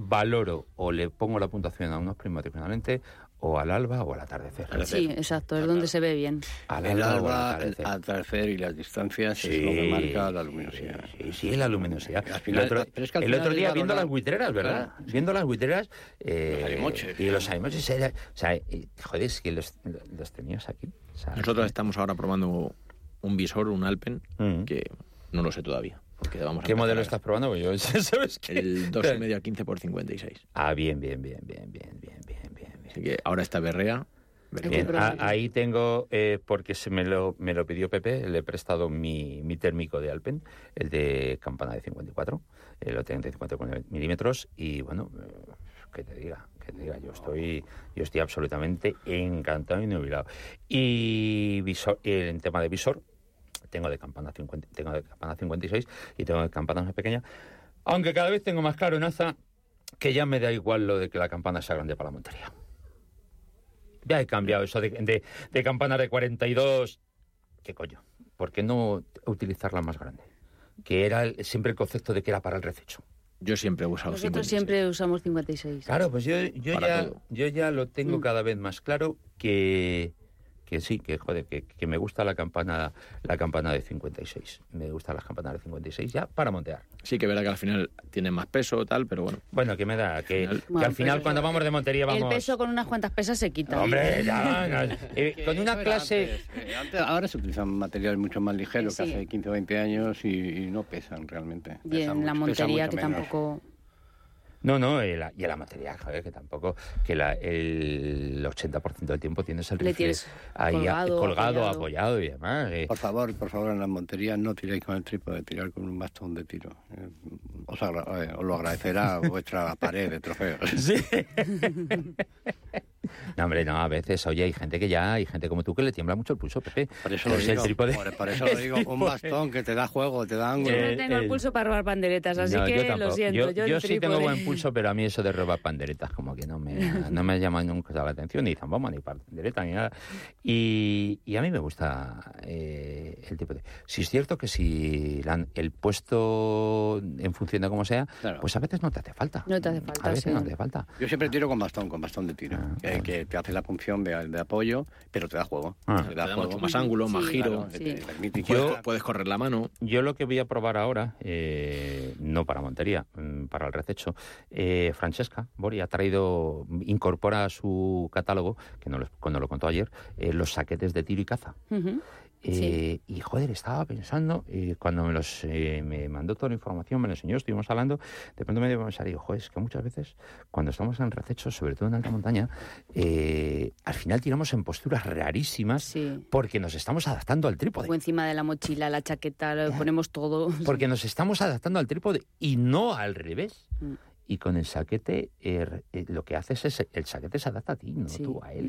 Speaker 1: valoro o le pongo la puntuación a unos prismáticos en la lente o al alba o al atardecer.
Speaker 3: Sí, exacto, es donde se ve bien.
Speaker 1: Al
Speaker 5: El
Speaker 1: alba al atardecer.
Speaker 5: y las distancias es
Speaker 1: Sí,
Speaker 5: lo que marca la luminosidad.
Speaker 1: Sí, sí, la luminosidad.
Speaker 5: Al final-
Speaker 1: el otro,
Speaker 5: pero es que al
Speaker 1: el
Speaker 5: final
Speaker 1: otro
Speaker 5: es
Speaker 1: día viendo las buitreras, ¿verdad?
Speaker 5: Claro.
Speaker 1: Viendo las buitreras eh,
Speaker 5: Los arimoches.
Speaker 1: y los arimoches. era- o sea, eh, joder, es que los, los tenías aquí. O sea,
Speaker 4: Nosotros estamos ahora probando un visor, un Alpen,
Speaker 1: Mm.
Speaker 4: que no lo sé todavía.
Speaker 1: ¿Qué modelo estás probando? Yo, ¿sabes qué?
Speaker 4: El 2,5 al 15 por 56.
Speaker 1: Ah, bien, bien, bien, bien, bien, bien, bien. bien.
Speaker 4: Así que ahora está
Speaker 1: ah,
Speaker 3: berrea.
Speaker 1: Ahí tengo, eh, porque se me lo, me lo pidió Pepe, le he prestado mi, mi térmico de Alpen, el de campana de 54, el eh, lo tengo de 54 milímetros y bueno, eh, que te diga, que te diga, yo estoy, yo estoy absolutamente encantado y nubilado. Y visor, eh, el tema de visor, tengo de campana 50, tengo de campana 56 y tengo de campana más pequeña, aunque cada vez tengo más claro en Aza que ya me da igual lo de que la campana sea grande para la montería. Ya he cambiado eso de, de, de campana de 42. ¿Qué coño? ¿Por qué no utilizarla más grande? Que era el- siempre el concepto de que era para el rececho.
Speaker 4: Yo siempre he usado
Speaker 3: Nosotros
Speaker 4: 56.
Speaker 3: siempre usamos 56.
Speaker 1: Claro, pues yo, yo, ya, yo ya lo tengo
Speaker 3: Mm.
Speaker 1: cada vez más claro que, que sí, que joder, que, que me gusta la campana, la campana de 56. Me gustan las campanas de 56 ya para montear.
Speaker 4: Sí que es verdad que al final tiene más peso tal, pero bueno.
Speaker 1: Bueno, que me da, que,
Speaker 4: Al final-
Speaker 1: que
Speaker 3: Bueno,
Speaker 1: al final
Speaker 3: pero
Speaker 1: cuando vamos de montería vamos...
Speaker 3: El peso con unas cuantas pesas se quita.
Speaker 1: Hombre, ya, no, eh, con una clase...
Speaker 5: antes. Eh, antes- ahora se utilizan materiales mucho más ligeros
Speaker 3: Sí.
Speaker 5: que hace 15 o 20 años y, y no pesan realmente.
Speaker 3: Y
Speaker 5: Pesan
Speaker 3: en la
Speaker 5: mucho-
Speaker 3: montería que
Speaker 5: menos.
Speaker 3: tampoco...
Speaker 1: No, no, y la, y la material, joder, que tampoco, que la, el 80% del tiempo tienes el
Speaker 3: Le
Speaker 1: rifle
Speaker 3: tienes
Speaker 1: ahí a-
Speaker 3: colgado,
Speaker 1: colgado,
Speaker 3: apoyado.
Speaker 1: apoyado y demás. eh.
Speaker 5: Por favor, por favor, en las monterías no tiréis con el trípode, tirar con un bastón de tiro. Eh, Os, agra- eh, os lo agradecerá vuestra pared de trofeos.
Speaker 1: Sí. no, hombre, no, a veces, oye, hay gente que ya, hay gente como tú que le tiembla mucho el pulso, Pepe.
Speaker 5: Por eso lo digo,
Speaker 1: trípode-
Speaker 5: por, por eso lo
Speaker 1: el
Speaker 5: digo, un bastón que te da juego, te da ángulo.
Speaker 3: Yo
Speaker 1: Eh,
Speaker 3: no tengo el
Speaker 1: eh,
Speaker 3: pulso para robar panderetas, así
Speaker 1: No,
Speaker 3: que lo siento.
Speaker 1: Yo,
Speaker 3: Yo,
Speaker 1: yo
Speaker 3: el
Speaker 1: sí tengo buen pulso, pero a mí eso de robar panderetas como que no me, no me llama nunca la atención, ni zamboma, ni pandereta, ni nada. Y, y a mí me gusta eh, el tipo de... Si es cierto que si la el puesto en función de cómo sea,
Speaker 5: Claro.
Speaker 1: pues a veces no te hace falta.
Speaker 3: No te hace falta,
Speaker 1: A veces
Speaker 3: sí.
Speaker 1: no te hace falta.
Speaker 5: Yo siempre tiro con bastón, con bastón de tiro,
Speaker 1: Ah,
Speaker 5: que, que te hace la función de, de apoyo, pero te da juego.
Speaker 1: Ah.
Speaker 5: te
Speaker 4: Te
Speaker 5: da
Speaker 4: da
Speaker 5: juego.
Speaker 4: mucho más ángulo, más
Speaker 3: Sí,
Speaker 4: giro.
Speaker 5: Claro,
Speaker 3: Sí.
Speaker 5: te permite
Speaker 1: Yo-
Speaker 4: Puedes, correr la mano.
Speaker 1: Yo lo que voy a probar ahora, eh, no para montería, mm, para el rececho, eh, Francesca Bori ha traído, incorpora a su catálogo, que no lo, cuando lo contó ayer, eh, los saquetes de tiro y caza.
Speaker 3: Ujú.
Speaker 1: Eh, Y joder, estaba pensando, eh, cuando me los eh, me mandó toda la información, me lo enseñó, estuvimos hablando, de pronto me dio a pensar, digo, joder, es que muchas veces cuando estamos en recechos, sobre todo en alta montaña, eh, al final tiramos en posturas rarísimas
Speaker 3: Sí.
Speaker 1: porque nos estamos adaptando al trípode.
Speaker 3: O encima de la mochila, la chaqueta, lo ponemos todo.
Speaker 1: Porque nos estamos adaptando al trípode y no al revés.
Speaker 3: Mm.
Speaker 1: Y con el saquete er, eh, lo que haces es el saquete se adapta a ti, no
Speaker 3: Sí,
Speaker 1: tú a él.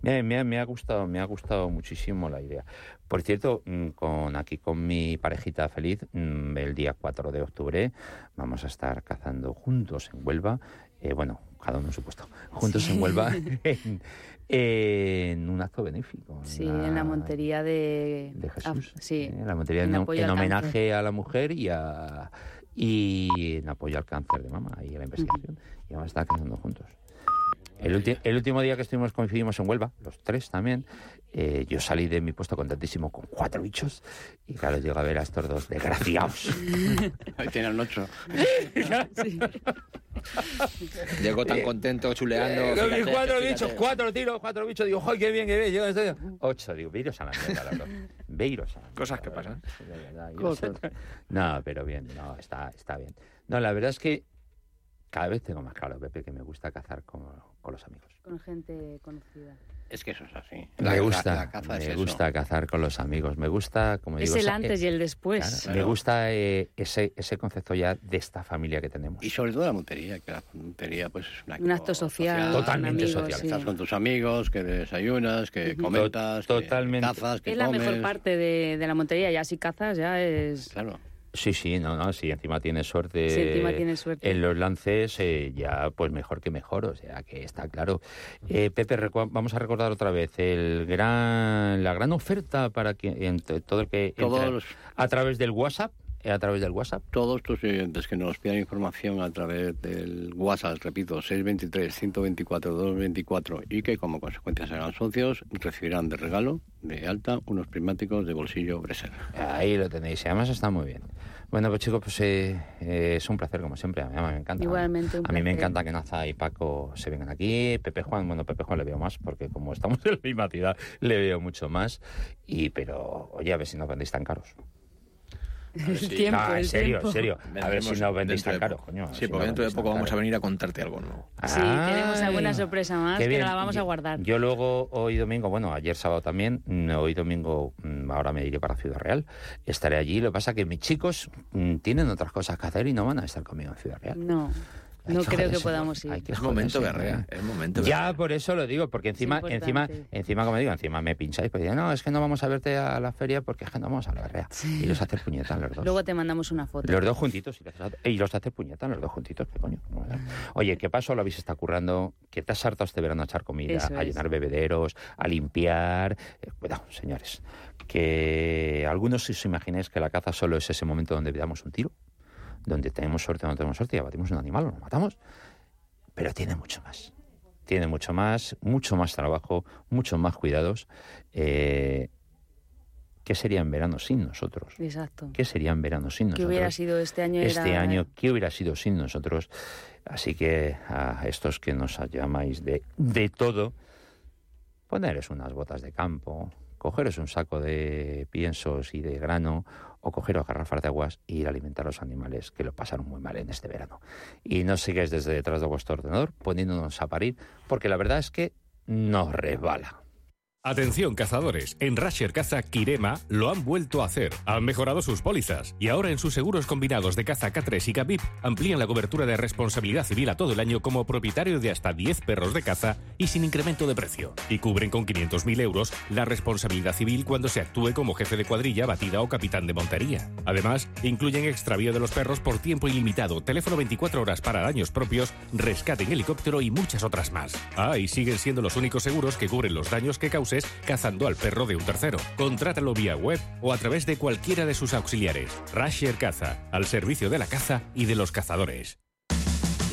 Speaker 1: Me, me ha- me ha gustado, me ha gustado muchísimo la idea. Por cierto, mm, con aquí con mi parejita feliz, mm, el día 4 de octubre vamos a estar cazando juntos en Huelva, eh, bueno, cada uno en su puesto, juntos en Huelva en, en un acto benéfico.
Speaker 3: Sí, en la montería de...
Speaker 1: de Jesús.
Speaker 3: Ah, sí,
Speaker 1: ¿eh? La montería
Speaker 3: en
Speaker 1: en, en homenaje a la mujer y a y en apoyo al cáncer de mama y a la investigación. Y vamos a estar cazando juntos. El, ulti- el último día que estuvimos coincidimos en Huelva, los tres también. eh, yo salí de mi puesto contentísimo con cuatro bichos y claro, llego a ver a estos dos desgraciados.
Speaker 5: Ahí tienen ocho.
Speaker 3: Sí.
Speaker 4: Llegó tan contento chuleando.
Speaker 1: Eh,
Speaker 4: fíjate,
Speaker 1: cuatro
Speaker 4: fíjate.
Speaker 1: bichos, cuatro tiros, cuatro bichos. Digo, ¡ay, qué bien, qué bien! Llego, Ocho, digo, veiros a la mierda,
Speaker 4: Cosas que pasan.
Speaker 1: No, pero bien, no, está, está bien. No, la verdad es que cada vez tengo más claro, Pepe, que me gusta cazar con, con los amigos.
Speaker 3: Con gente conocida.
Speaker 5: Es que eso es así.
Speaker 1: me gusta,
Speaker 5: la- la caza es
Speaker 1: me
Speaker 5: eso.
Speaker 1: gusta cazar con los amigos. Me gusta, como
Speaker 3: Es
Speaker 1: digo,
Speaker 3: el antes
Speaker 1: eh,
Speaker 3: y el después.
Speaker 1: claro, Me gusta eh, ese, ese concepto ya de esta familia que tenemos.
Speaker 5: Y sobre todo la montería, que la montería pues es un acto,
Speaker 3: Un acto social.
Speaker 1: Totalmente
Speaker 3: con amigos,
Speaker 1: social.
Speaker 3: sí.
Speaker 5: Estás con tus amigos, que desayunas, que comentas, que
Speaker 1: Totalmente.
Speaker 5: cazas, que
Speaker 3: Es la mejor
Speaker 5: comes.
Speaker 3: parte de, de la montería. Ya si cazas, ya es...
Speaker 5: Claro.
Speaker 1: Sí, sí, no, no, si encima tienes suerte,
Speaker 3: Si encima tienes suerte.
Speaker 1: en los lances, eh, ya pues mejor que mejor, o sea que está claro. Eh, Pepe, vamos a recordar otra vez el gran, la gran oferta para que entre todo el que entra
Speaker 5: Todos,
Speaker 1: a través del WhatsApp, a través del WhatsApp.
Speaker 5: todos tus oyentes que nos pidan información a través del WhatsApp, repito, 623-124-224 y que como consecuencia se hagan socios, recibirán de regalo, de alta, unos prismáticos de bolsillo Bresser.
Speaker 1: Ahí lo tenéis, y además está muy bien. Bueno, pues chicos, pues eh, eh, es un placer como siempre, a mí me encanta.
Speaker 3: Igualmente, un
Speaker 1: A mí me encanta que Naza y Paco se vengan aquí, Pepe Juan, bueno, Pepe Juan le veo más, porque como estamos en la misma ciudad, le veo mucho más, y pero, oye, a ver si no vendéis tan caros.
Speaker 3: El
Speaker 4: sí.
Speaker 3: tiempo,
Speaker 1: No, en
Speaker 3: el
Speaker 1: serio,
Speaker 3: tiempo.
Speaker 1: en serio. A ver si no vendéis tan
Speaker 4: de
Speaker 1: caro, coño.
Speaker 4: Sí,
Speaker 1: si
Speaker 4: porque
Speaker 1: no
Speaker 4: dentro de poco vamos a venir a contarte algo nuevo.
Speaker 3: Sí, tenemos alguna sorpresa más
Speaker 1: qué
Speaker 3: que
Speaker 1: bien.
Speaker 3: la vamos a
Speaker 1: Yo-
Speaker 3: guardar.
Speaker 1: Yo luego, hoy domingo, bueno, ayer sábado también, mm, hoy domingo, mm, ahora me iré para Ciudad Real, estaré allí. Lo que pasa es que mis chicos mm, tienen otras cosas que hacer y no van a estar conmigo en Ciudad Real.
Speaker 3: No, no
Speaker 1: que
Speaker 3: creo que podamos ir.
Speaker 1: que
Speaker 4: Es momento
Speaker 1: ¿no?
Speaker 4: es momento
Speaker 1: Ya,
Speaker 4: berrea.
Speaker 1: por eso lo digo, porque encima, encima, encima, como digo, encima me pincháis, pues no, es que no vamos a verte a la feria porque es que no vamos a la berrea. Y los haces puñetas los dos.
Speaker 3: Luego te mandamos una foto.
Speaker 1: Los dos juntitos. Y los haces- y los haces puñetas los dos juntitos. ¿Qué coño? Oye, ¿qué paso lo habéis estado currando? ¿Que te has hartado este verano a echar comida,
Speaker 3: Eso
Speaker 1: a
Speaker 3: es.
Speaker 1: llenar bebederos, a limpiar? Eh, cuidado, señores. Que algunos os imaginéis que la caza solo es ese momento donde damos un tiro, donde tenemos suerte o no tenemos suerte y abatimos un animal o lo matamos. Pero tiene mucho más. Tiene mucho más, mucho más trabajo, muchos más cuidados. Eh, ¿Qué sería en verano sin nosotros?
Speaker 3: Exacto.
Speaker 1: ¿Qué sería en verano sin
Speaker 3: ¿Qué
Speaker 1: nosotros?
Speaker 3: hubiera sido este año?
Speaker 1: este
Speaker 3: era-
Speaker 1: año, ¿qué hubiera sido sin nosotros? Así que a estos que nos llamáis de, de todo, poneros unas botas de campo, cogeros un saco de piensos y de grano, o cogeros garrafas de aguas e ir a alimentar a los animales que lo pasaron muy mal en este verano. Y no sigáis desde detrás de vuestro ordenador poniéndonos a parir, porque la verdad es que nos resbala.
Speaker 6: Atención cazadores, en Rasher Caza Kirema lo han vuelto a hacer. Han mejorado sus pólizas y ahora en sus seguros combinados de caza K3 y K-VIP amplían la cobertura de responsabilidad civil a todo el año como propietario de hasta 10 perros de caza y sin incremento de precio. Y cubren con 500.000 euros la responsabilidad civil cuando se actúe como jefe de cuadrilla, batida o capitán de montería. Además, incluyen extravío de los perros por tiempo ilimitado, teléfono 24 horas para daños propios, rescate en helicóptero y muchas otras más. Ah, y siguen siendo los únicos seguros que cubren los daños que cazando al perro de un tercero. Contrátalo vía web o a través de cualquiera de sus auxiliares. Rasher Caza, al servicio de la caza y de los cazadores.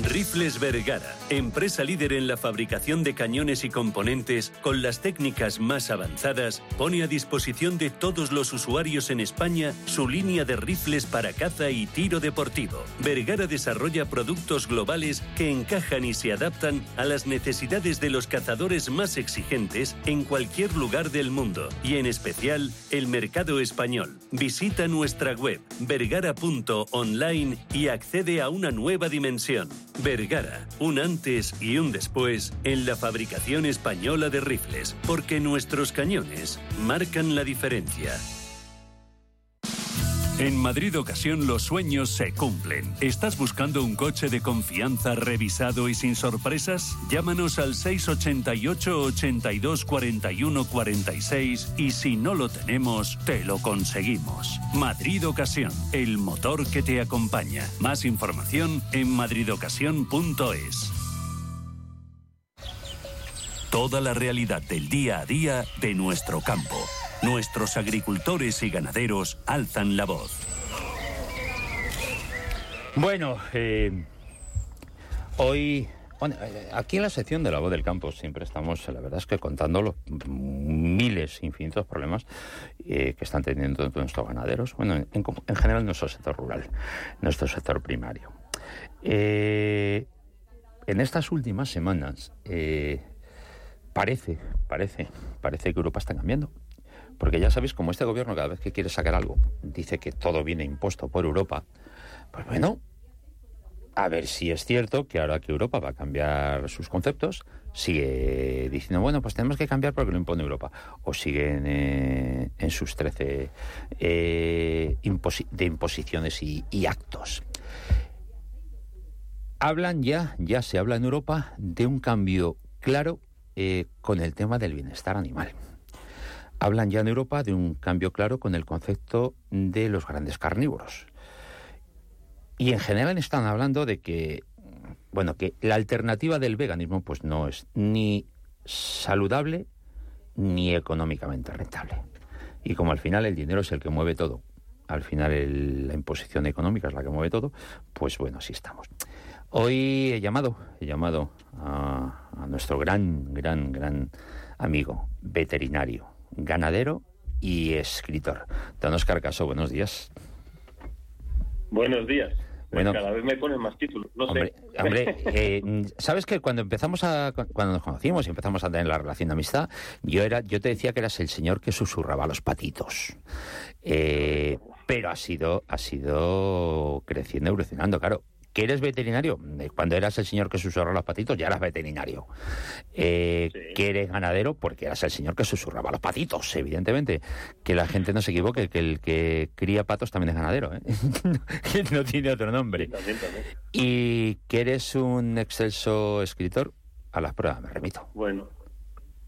Speaker 2: Rifles Vergara, empresa líder en la fabricación de cañones y componentes con las técnicas más avanzadas, pone a disposición de todos los usuarios en España su línea de rifles para caza y tiro deportivo. Vergara desarrolla productos globales que encajan y se adaptan a las necesidades de los cazadores más exigentes en cualquier lugar del mundo y en especial el mercado español. Visita nuestra web vergara.online y accede a una nueva dimensión. Vergara, un antes y un después en la fabricación española de rifles, porque nuestros cañones marcan la diferencia. En Madrid Ocasión los sueños se cumplen. ¿Estás buscando un coche de confianza revisado y sin sorpresas? Llámanos al 688 82 41 46 y si no lo tenemos, te lo conseguimos. Madrid Ocasión, el motor que te acompaña. Más información en madridocasión.es. Toda la realidad del día a día de nuestro campo. Nuestros agricultores y ganaderos alzan la voz.
Speaker 1: Bueno, eh, hoy, eh, aquí en la sección de la voz del campo siempre estamos, la verdad es que contando los miles, infinitos problemas eh, que están teniendo nuestros ganaderos, bueno, en, en general nuestro sector rural, nuestro sector primario. Eh, en estas últimas semanas parece, parece, parece que Europa está cambiando. Porque ya sabéis, como este gobierno cada vez que quiere sacar algo dice que todo viene impuesto por Europa, pues bueno, a ver si es cierto que ahora que Europa va a cambiar sus conceptos, sigue diciendo, bueno, pues tenemos que cambiar porque lo impone Europa. O siguen eh, en sus 13 eh, de imposiciones y actos. Hablan ya, ya se habla en Europa de un cambio claro eh, con el tema del bienestar animal. Hablan ya en Europa de un cambio claro con el concepto de los grandes carnívoros. Y en general están hablando de que, bueno, que la alternativa del veganismo pues no es ni saludable ni económicamente rentable. Y como al final el dinero es el que mueve todo, al final el, la imposición económica es la que mueve todo, pues bueno, así estamos. Hoy he llamado, he llamado a, a nuestro gran, gran, gran amigo veterinario, ganadero y escritor. Don Oscar Caso, buenos días.
Speaker 7: Buenos días.
Speaker 1: Bueno,
Speaker 7: Cada vez me ponen más títulos, no
Speaker 1: hombre,
Speaker 7: sé.
Speaker 1: hombre eh, sabes que cuando empezamos a cuando nos conocimos y empezamos a tener la relación de amistad, yo era yo te decía que eras el señor que susurraba a los patitos. Eh, pero ha sido ha sido creciendo evolucionando, claro. ¿Que eres veterinario? Eh, Cuando eras el señor que susurraba los patitos, ya eras veterinario. Eh,
Speaker 7: Sí.
Speaker 1: ¿Que eres ganadero? Porque eras el señor que susurraba los patitos, evidentemente. Que la gente no se equivoque, que el que cría patos también es ganadero, ¿eh? no tiene otro nombre.
Speaker 7: También, también.
Speaker 1: Y que eres un excelso escritor, a las pruebas me remito.
Speaker 7: Bueno,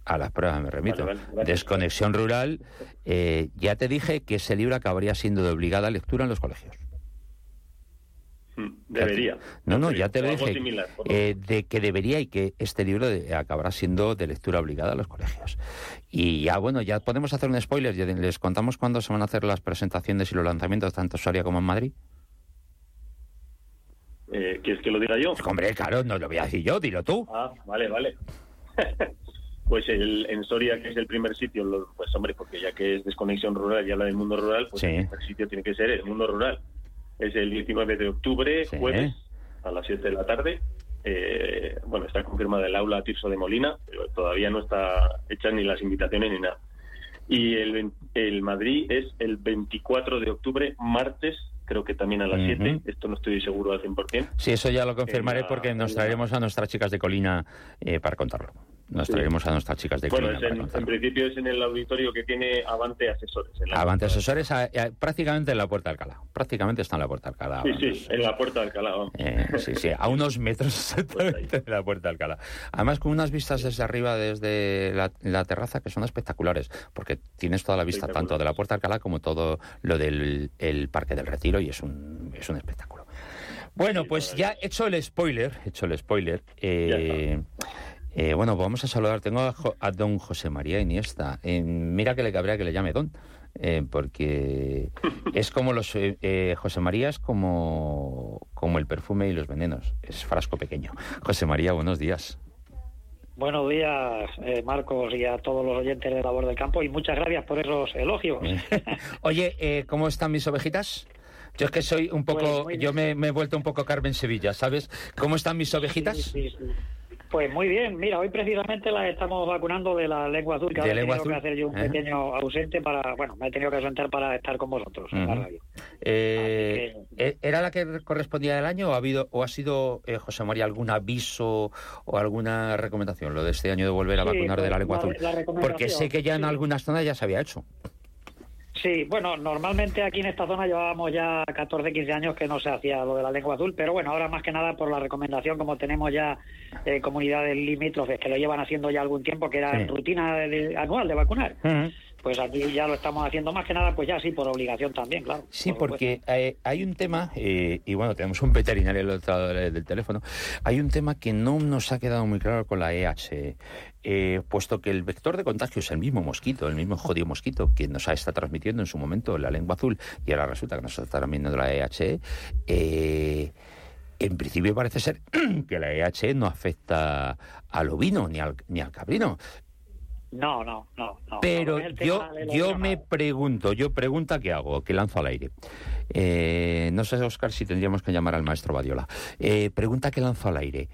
Speaker 1: A las pruebas me remito.
Speaker 7: Vale, vale, gracias.
Speaker 1: Desconexión rural, eh, ya te dije que ese libro acabaría siendo de obligada lectura en los colegios.
Speaker 7: Mm, debería.
Speaker 1: No, no, ya te lo dije.
Speaker 7: similar,
Speaker 1: eh, de que debería y que este libro de- acabará siendo de lectura obligada a los colegios. Y ya, bueno, ya podemos hacer un spoiler. ya Les contamos cuándo se van a hacer las presentaciones y los lanzamientos tanto en Soria como en Madrid.
Speaker 7: Eh, ¿Quieres que lo diga yo?
Speaker 1: Hombre, claro, no lo voy a decir yo, dilo tú.
Speaker 7: Ah, vale, vale. pues el, en Soria, que es el primer sitio, pues hombre, porque ya que es desconexión rural y habla del mundo rural, pues
Speaker 1: Sí.
Speaker 7: el primer sitio tiene que ser el mundo rural. Es el 19 de octubre,
Speaker 1: Sí.
Speaker 7: jueves, a las 7 de la tarde. Eh, bueno, está confirmada el aula Tirso de Molina, pero todavía no está hecha ni las invitaciones ni nada. Y el, Madrid es el 24 de octubre, martes, creo que también a las
Speaker 1: Ujú.
Speaker 7: 7. Esto no estoy seguro al 100%.
Speaker 1: Sí, eso ya lo confirmaré
Speaker 7: la-
Speaker 1: porque nos traeremos a nuestras chicas de Colina eh, para contarlo. Nos traeremos a nuestras chicas de
Speaker 7: Bueno,
Speaker 1: para
Speaker 7: en, en principio es en el auditorio que tiene Avante Asesores.
Speaker 1: Avante Asesores a- a- prácticamente en la Puerta de Alcalá. Prácticamente está en la Puerta de Alcalá.
Speaker 7: Sí, sí,
Speaker 1: Asesores.
Speaker 7: en la puerta de Alcalá. vamos.
Speaker 1: Eh, sí, sí, a unos metros exactamente de la Puerta de Alcalá. Además, con unas vistas desde arriba, desde la, la terraza, que son espectaculares, porque tienes toda la vista tanto de la Puerta de Alcalá como todo lo del el Parque del Retiro y es un, es un espectáculo. Bueno, pues ya hecho el spoiler, hecho el spoiler, eh, eh, bueno, vamos a saludar. Tengo a, Jo- a don José María Iniesta. Eh, mira que le cabría que le llame don, eh, porque es como los eh, eh, José María es como, como el perfume y los venenos, es frasco pequeño. José María, buenos días.
Speaker 8: Buenos días, eh, Marcos, y a todos los oyentes de Labor del Campo, y muchas gracias por esos elogios.
Speaker 1: Oye, eh, ¿cómo están mis ovejitas? Yo es que soy un poco,
Speaker 8: Pues
Speaker 1: yo me he vuelto un poco Carmen Sevilla, ¿sabes? ¿Cómo están mis ovejitas?
Speaker 8: Sí, sí, sí. Pues muy bien, mira, hoy precisamente las estamos vacunando de la lengua azul, que
Speaker 1: ¿De
Speaker 8: ahora he tenido que
Speaker 1: azul?
Speaker 8: hacer yo un
Speaker 1: Ajá.
Speaker 8: pequeño ausente para, bueno, me he tenido que ausentar para estar con vosotros en la radio.
Speaker 1: Eh,
Speaker 8: Así
Speaker 1: ¿e- ¿Era la que correspondía del año o ha habido o ha sido eh, José María algún aviso o alguna recomendación lo de este año de volver a
Speaker 8: Sí,
Speaker 1: vacunar de la
Speaker 8: pues,
Speaker 1: lengua
Speaker 8: la-
Speaker 1: azul?
Speaker 8: la
Speaker 1: Porque sé que ya en
Speaker 8: sí.
Speaker 1: algunas zonas ya se había hecho.
Speaker 8: Sí, bueno, normalmente aquí en esta zona llevábamos ya 14, 15 años que no se hacía lo de la lengua azul, pero bueno, ahora más que nada por la recomendación, como tenemos ya eh, comunidades limítrofes que lo llevan haciendo ya algún tiempo, que era
Speaker 1: Sí.
Speaker 8: rutina de- anual de vacunar. Pues aquí ya lo estamos haciendo más que nada, pues ya sí, por obligación también, claro.
Speaker 1: Sí,
Speaker 8: por
Speaker 1: porque eh, hay un tema, eh, y bueno, tenemos un veterinario al otro lado del teléfono, hay un tema que no nos ha quedado muy claro con la EH, eh, puesto que el vector de contagio es el mismo mosquito, el mismo jodido mosquito que nos ha estado transmitiendo en su momento la lengua azul, y ahora resulta que nos está transmitiendo la EH, eh, en principio parece ser que la EH no afecta al ovino ni al, ni al cabrino.
Speaker 8: No, no, no. no
Speaker 1: Pero
Speaker 8: no,
Speaker 1: yo, yo me pregunto, yo pregunta que hago, que lanzo al aire. Eh, no sé, Oscar, si tendríamos que llamar al maestro Badiola. Eh, pregunta que lanzo al aire.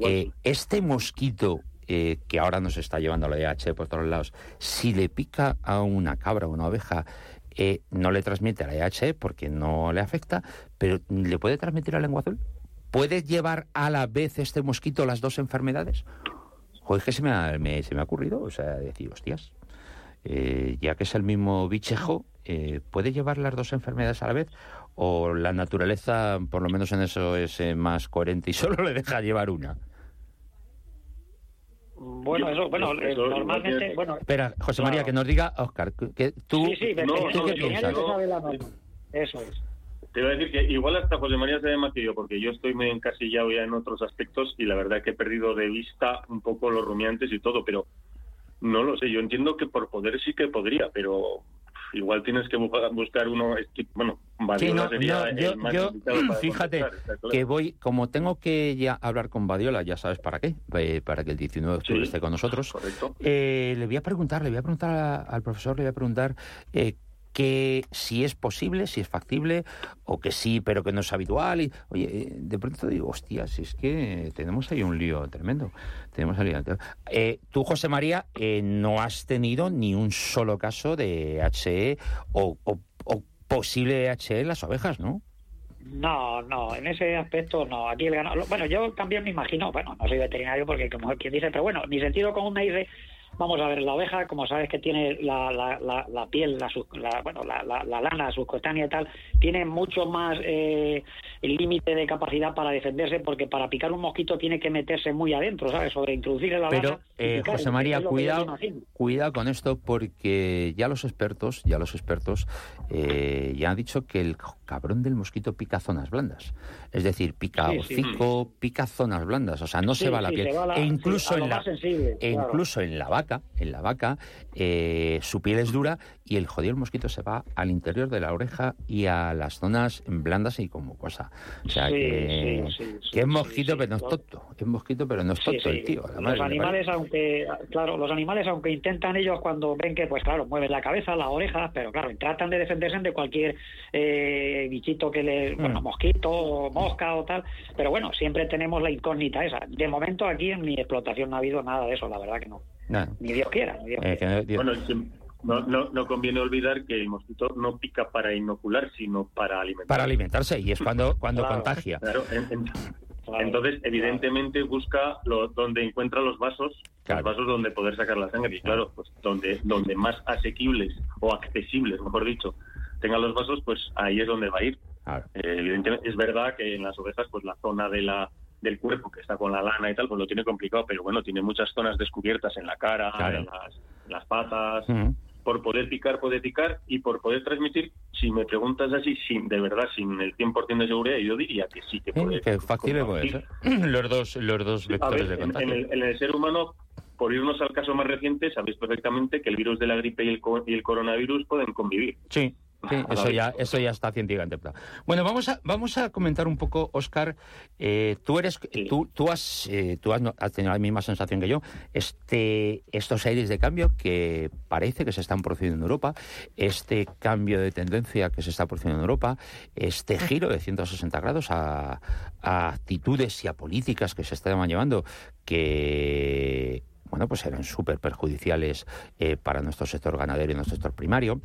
Speaker 1: Eh, este mosquito eh, que ahora nos está llevando la EH por todos lados, si le pica a una cabra o una oveja, eh, no le transmite la EH porque no le afecta, pero ¿le puede transmitir la lengua azul? ¿Puede llevar a la vez este mosquito las dos enfermedades? Joder, es que se me ha, me- se me ha ocurrido, o sea, decir, hostias, eh, ya que es el mismo bichejo, eh, ¿puede llevar las dos enfermedades a la vez? ¿O la naturaleza, por lo menos en eso, es eh, más coherente y solo le deja llevar una?
Speaker 8: Bueno, eso, bueno,
Speaker 7: eso-
Speaker 8: eh,
Speaker 7: eso
Speaker 8: normalmente, bueno,
Speaker 1: Espera, José María,
Speaker 8: Claro.
Speaker 1: que nos diga, Oscar, que- tú,
Speaker 8: sí, sí,
Speaker 7: No,
Speaker 8: el
Speaker 7: no,
Speaker 1: ¿tú qué piensas?
Speaker 8: Eso es.
Speaker 7: Te iba a decir que igual hasta José María más que yo, porque yo estoy muy encasillado ya en otros aspectos y la verdad que he perdido de vista un poco los rumiantes y todo, pero no lo sé. Yo entiendo que por poder sí que podría, pero igual tienes que bu- buscar uno. Bueno, Badiola
Speaker 1: no,
Speaker 7: sería
Speaker 1: no,
Speaker 7: el
Speaker 1: yo-
Speaker 7: más
Speaker 1: yo, fíjate,
Speaker 7: claro.
Speaker 1: que voy, como tengo que ya hablar con Badiola, ya sabes para qué, eh, para que el 19 de octubre
Speaker 7: Sí.
Speaker 1: esté con nosotros,
Speaker 7: Correcto.
Speaker 1: Eh, le voy a preguntar, le voy a preguntar al profesor, le voy a preguntar eh, que si es posible, si es factible, o que sí, pero que no es habitual. Y, oye, eh, de pronto digo, hostia, si es que tenemos ahí un lío tremendo. Tenemos ahí un lío. Eh, tú, José María, eh, no has tenido ni un solo caso de HE o posible HE en las ovejas, ¿no?
Speaker 8: No, no, en ese aspecto no. Aquí el ganado. Bueno, yo también me imagino, bueno, no soy veterinario porque como quien dice, pero bueno, mi sentido común me dice, vamos a ver, la oveja, como sabes que tiene la, la, la, la piel, la, bueno, la, la, la lana subcutánea y tal, tiene mucho más eh, límite de capacidad para defenderse porque para picar un mosquito tiene que meterse muy adentro, ¿sabes? Sobre introducirle la
Speaker 1: Pero,
Speaker 8: lana.
Speaker 1: eh,
Speaker 8: picar,
Speaker 1: José María, cuidado, cuidado con esto porque ya los expertos, ya los expertos eh, ya han dicho que el cabrón del mosquito pica zonas blandas. Es decir, pica
Speaker 8: Sí, sí.
Speaker 1: hocico, pica zonas blandas, o sea, no se va la piel.
Speaker 8: va la-
Speaker 1: e incluso en la
Speaker 8: sensible,
Speaker 1: e
Speaker 8: claro.
Speaker 1: incluso en la vaca, en la vaca, eh, su piel es dura y el jodido mosquito se va al interior de la oreja y a las zonas blandas y como cosa. O sea
Speaker 8: Sí,
Speaker 1: que,
Speaker 8: sí, sí, sí,
Speaker 1: que es mosquito
Speaker 8: sí.
Speaker 1: pero no es tonto. Es mosquito pero no es tonto
Speaker 8: sí.
Speaker 1: el tío. la madre
Speaker 8: Los animales, aunque, claro, los animales, aunque intentan ellos cuando ven que, pues claro, mueven la cabeza, las orejas, pero claro, tratan de defenderse de cualquier eh, bichito que le, bueno,
Speaker 1: Mm.
Speaker 8: mosquito o mosca o tal, pero bueno, siempre tenemos la incógnita esa. De momento aquí en mi explotación no ha habido nada de eso, la verdad que no.
Speaker 1: Nada.
Speaker 8: Ni Dios quiera, ni Dios
Speaker 1: Eh,
Speaker 8: quiera.
Speaker 1: que no- Dios-
Speaker 7: Bueno, sí, no, no, no conviene olvidar que el mosquito no pica para inocular, sino para alimentar.
Speaker 1: para alimentarse y es cuando cuando
Speaker 8: Claro.
Speaker 1: contagia.
Speaker 7: Claro, en- en-
Speaker 8: Claro,
Speaker 7: entonces,
Speaker 8: claro.
Speaker 7: evidentemente busca lo, donde encuentra los vasos,
Speaker 1: Claro.
Speaker 7: los vasos donde poder sacar la sangre. Y claro, pues donde, donde más asequibles o accesibles, mejor dicho, tengan los vasos, pues ahí es donde va a ir.
Speaker 1: Claro.
Speaker 7: Eh, evidentemente, es verdad que en las ovejas, pues la zona de la del cuerpo que está con la lana y tal, pues lo tiene complicado, pero bueno, tiene muchas zonas descubiertas en la cara,
Speaker 1: Claro.
Speaker 7: en, las, en las patas.
Speaker 1: Ujú.
Speaker 7: Por poder picar, puede picar, y por poder transmitir, si me preguntas así, sin, de verdad, sin el 100% de seguridad, yo diría que sí que
Speaker 1: Sí,
Speaker 7: puede.
Speaker 1: que factible puede ser. Los dos, los dos vectores
Speaker 7: ver,
Speaker 1: de contagio.
Speaker 7: en el, en el ser humano, por irnos al caso más reciente, sabéis perfectamente que el virus de la gripe y el, y el coronavirus pueden convivir.
Speaker 1: Sí, sí, eso ya, eso ya está científicamente. Bueno, vamos a, vamos a comentar un poco, Oscar. eh, tú eres,
Speaker 7: Sí.
Speaker 1: tú, tú has, eh, tú has tenido la misma sensación que yo. Este, estos aires de cambio que parece que se están produciendo en Europa, este cambio de tendencia que se está produciendo en Europa, este giro de 160 grados a, a actitudes y a políticas que se estaban llevando que bueno, pues eran súper perjudiciales eh, para nuestro sector ganadero y nuestro sector primario.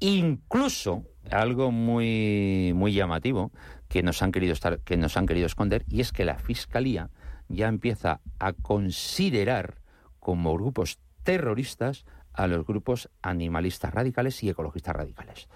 Speaker 1: Incluso algo muy muy llamativo que nos han querido estar, que nos han querido esconder, y es que la fiscalía ya empieza a considerar como grupos terroristas a los grupos animalistas radicales y ecologistas radicales.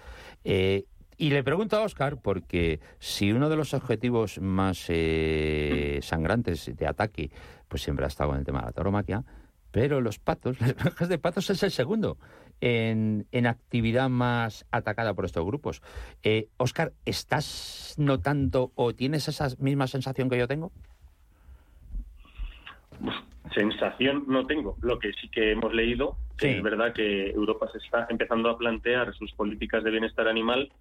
Speaker 1: Eh, y le pregunto a Oscar, porque si uno de los objetivos más eh, sangrantes de ataque, pues siempre ha estado en el tema de la tauromaquia, pero los patos, las granjas de patos es el segundo en, actividad más atacada por estos grupos. Eh, Oscar, ¿estás notando o tienes esa misma sensación que yo tengo?
Speaker 7: Sensación no tengo. Lo que sí que hemos leído, que es verdad que Europa se está empezando a plantear sus políticas de bienestar animal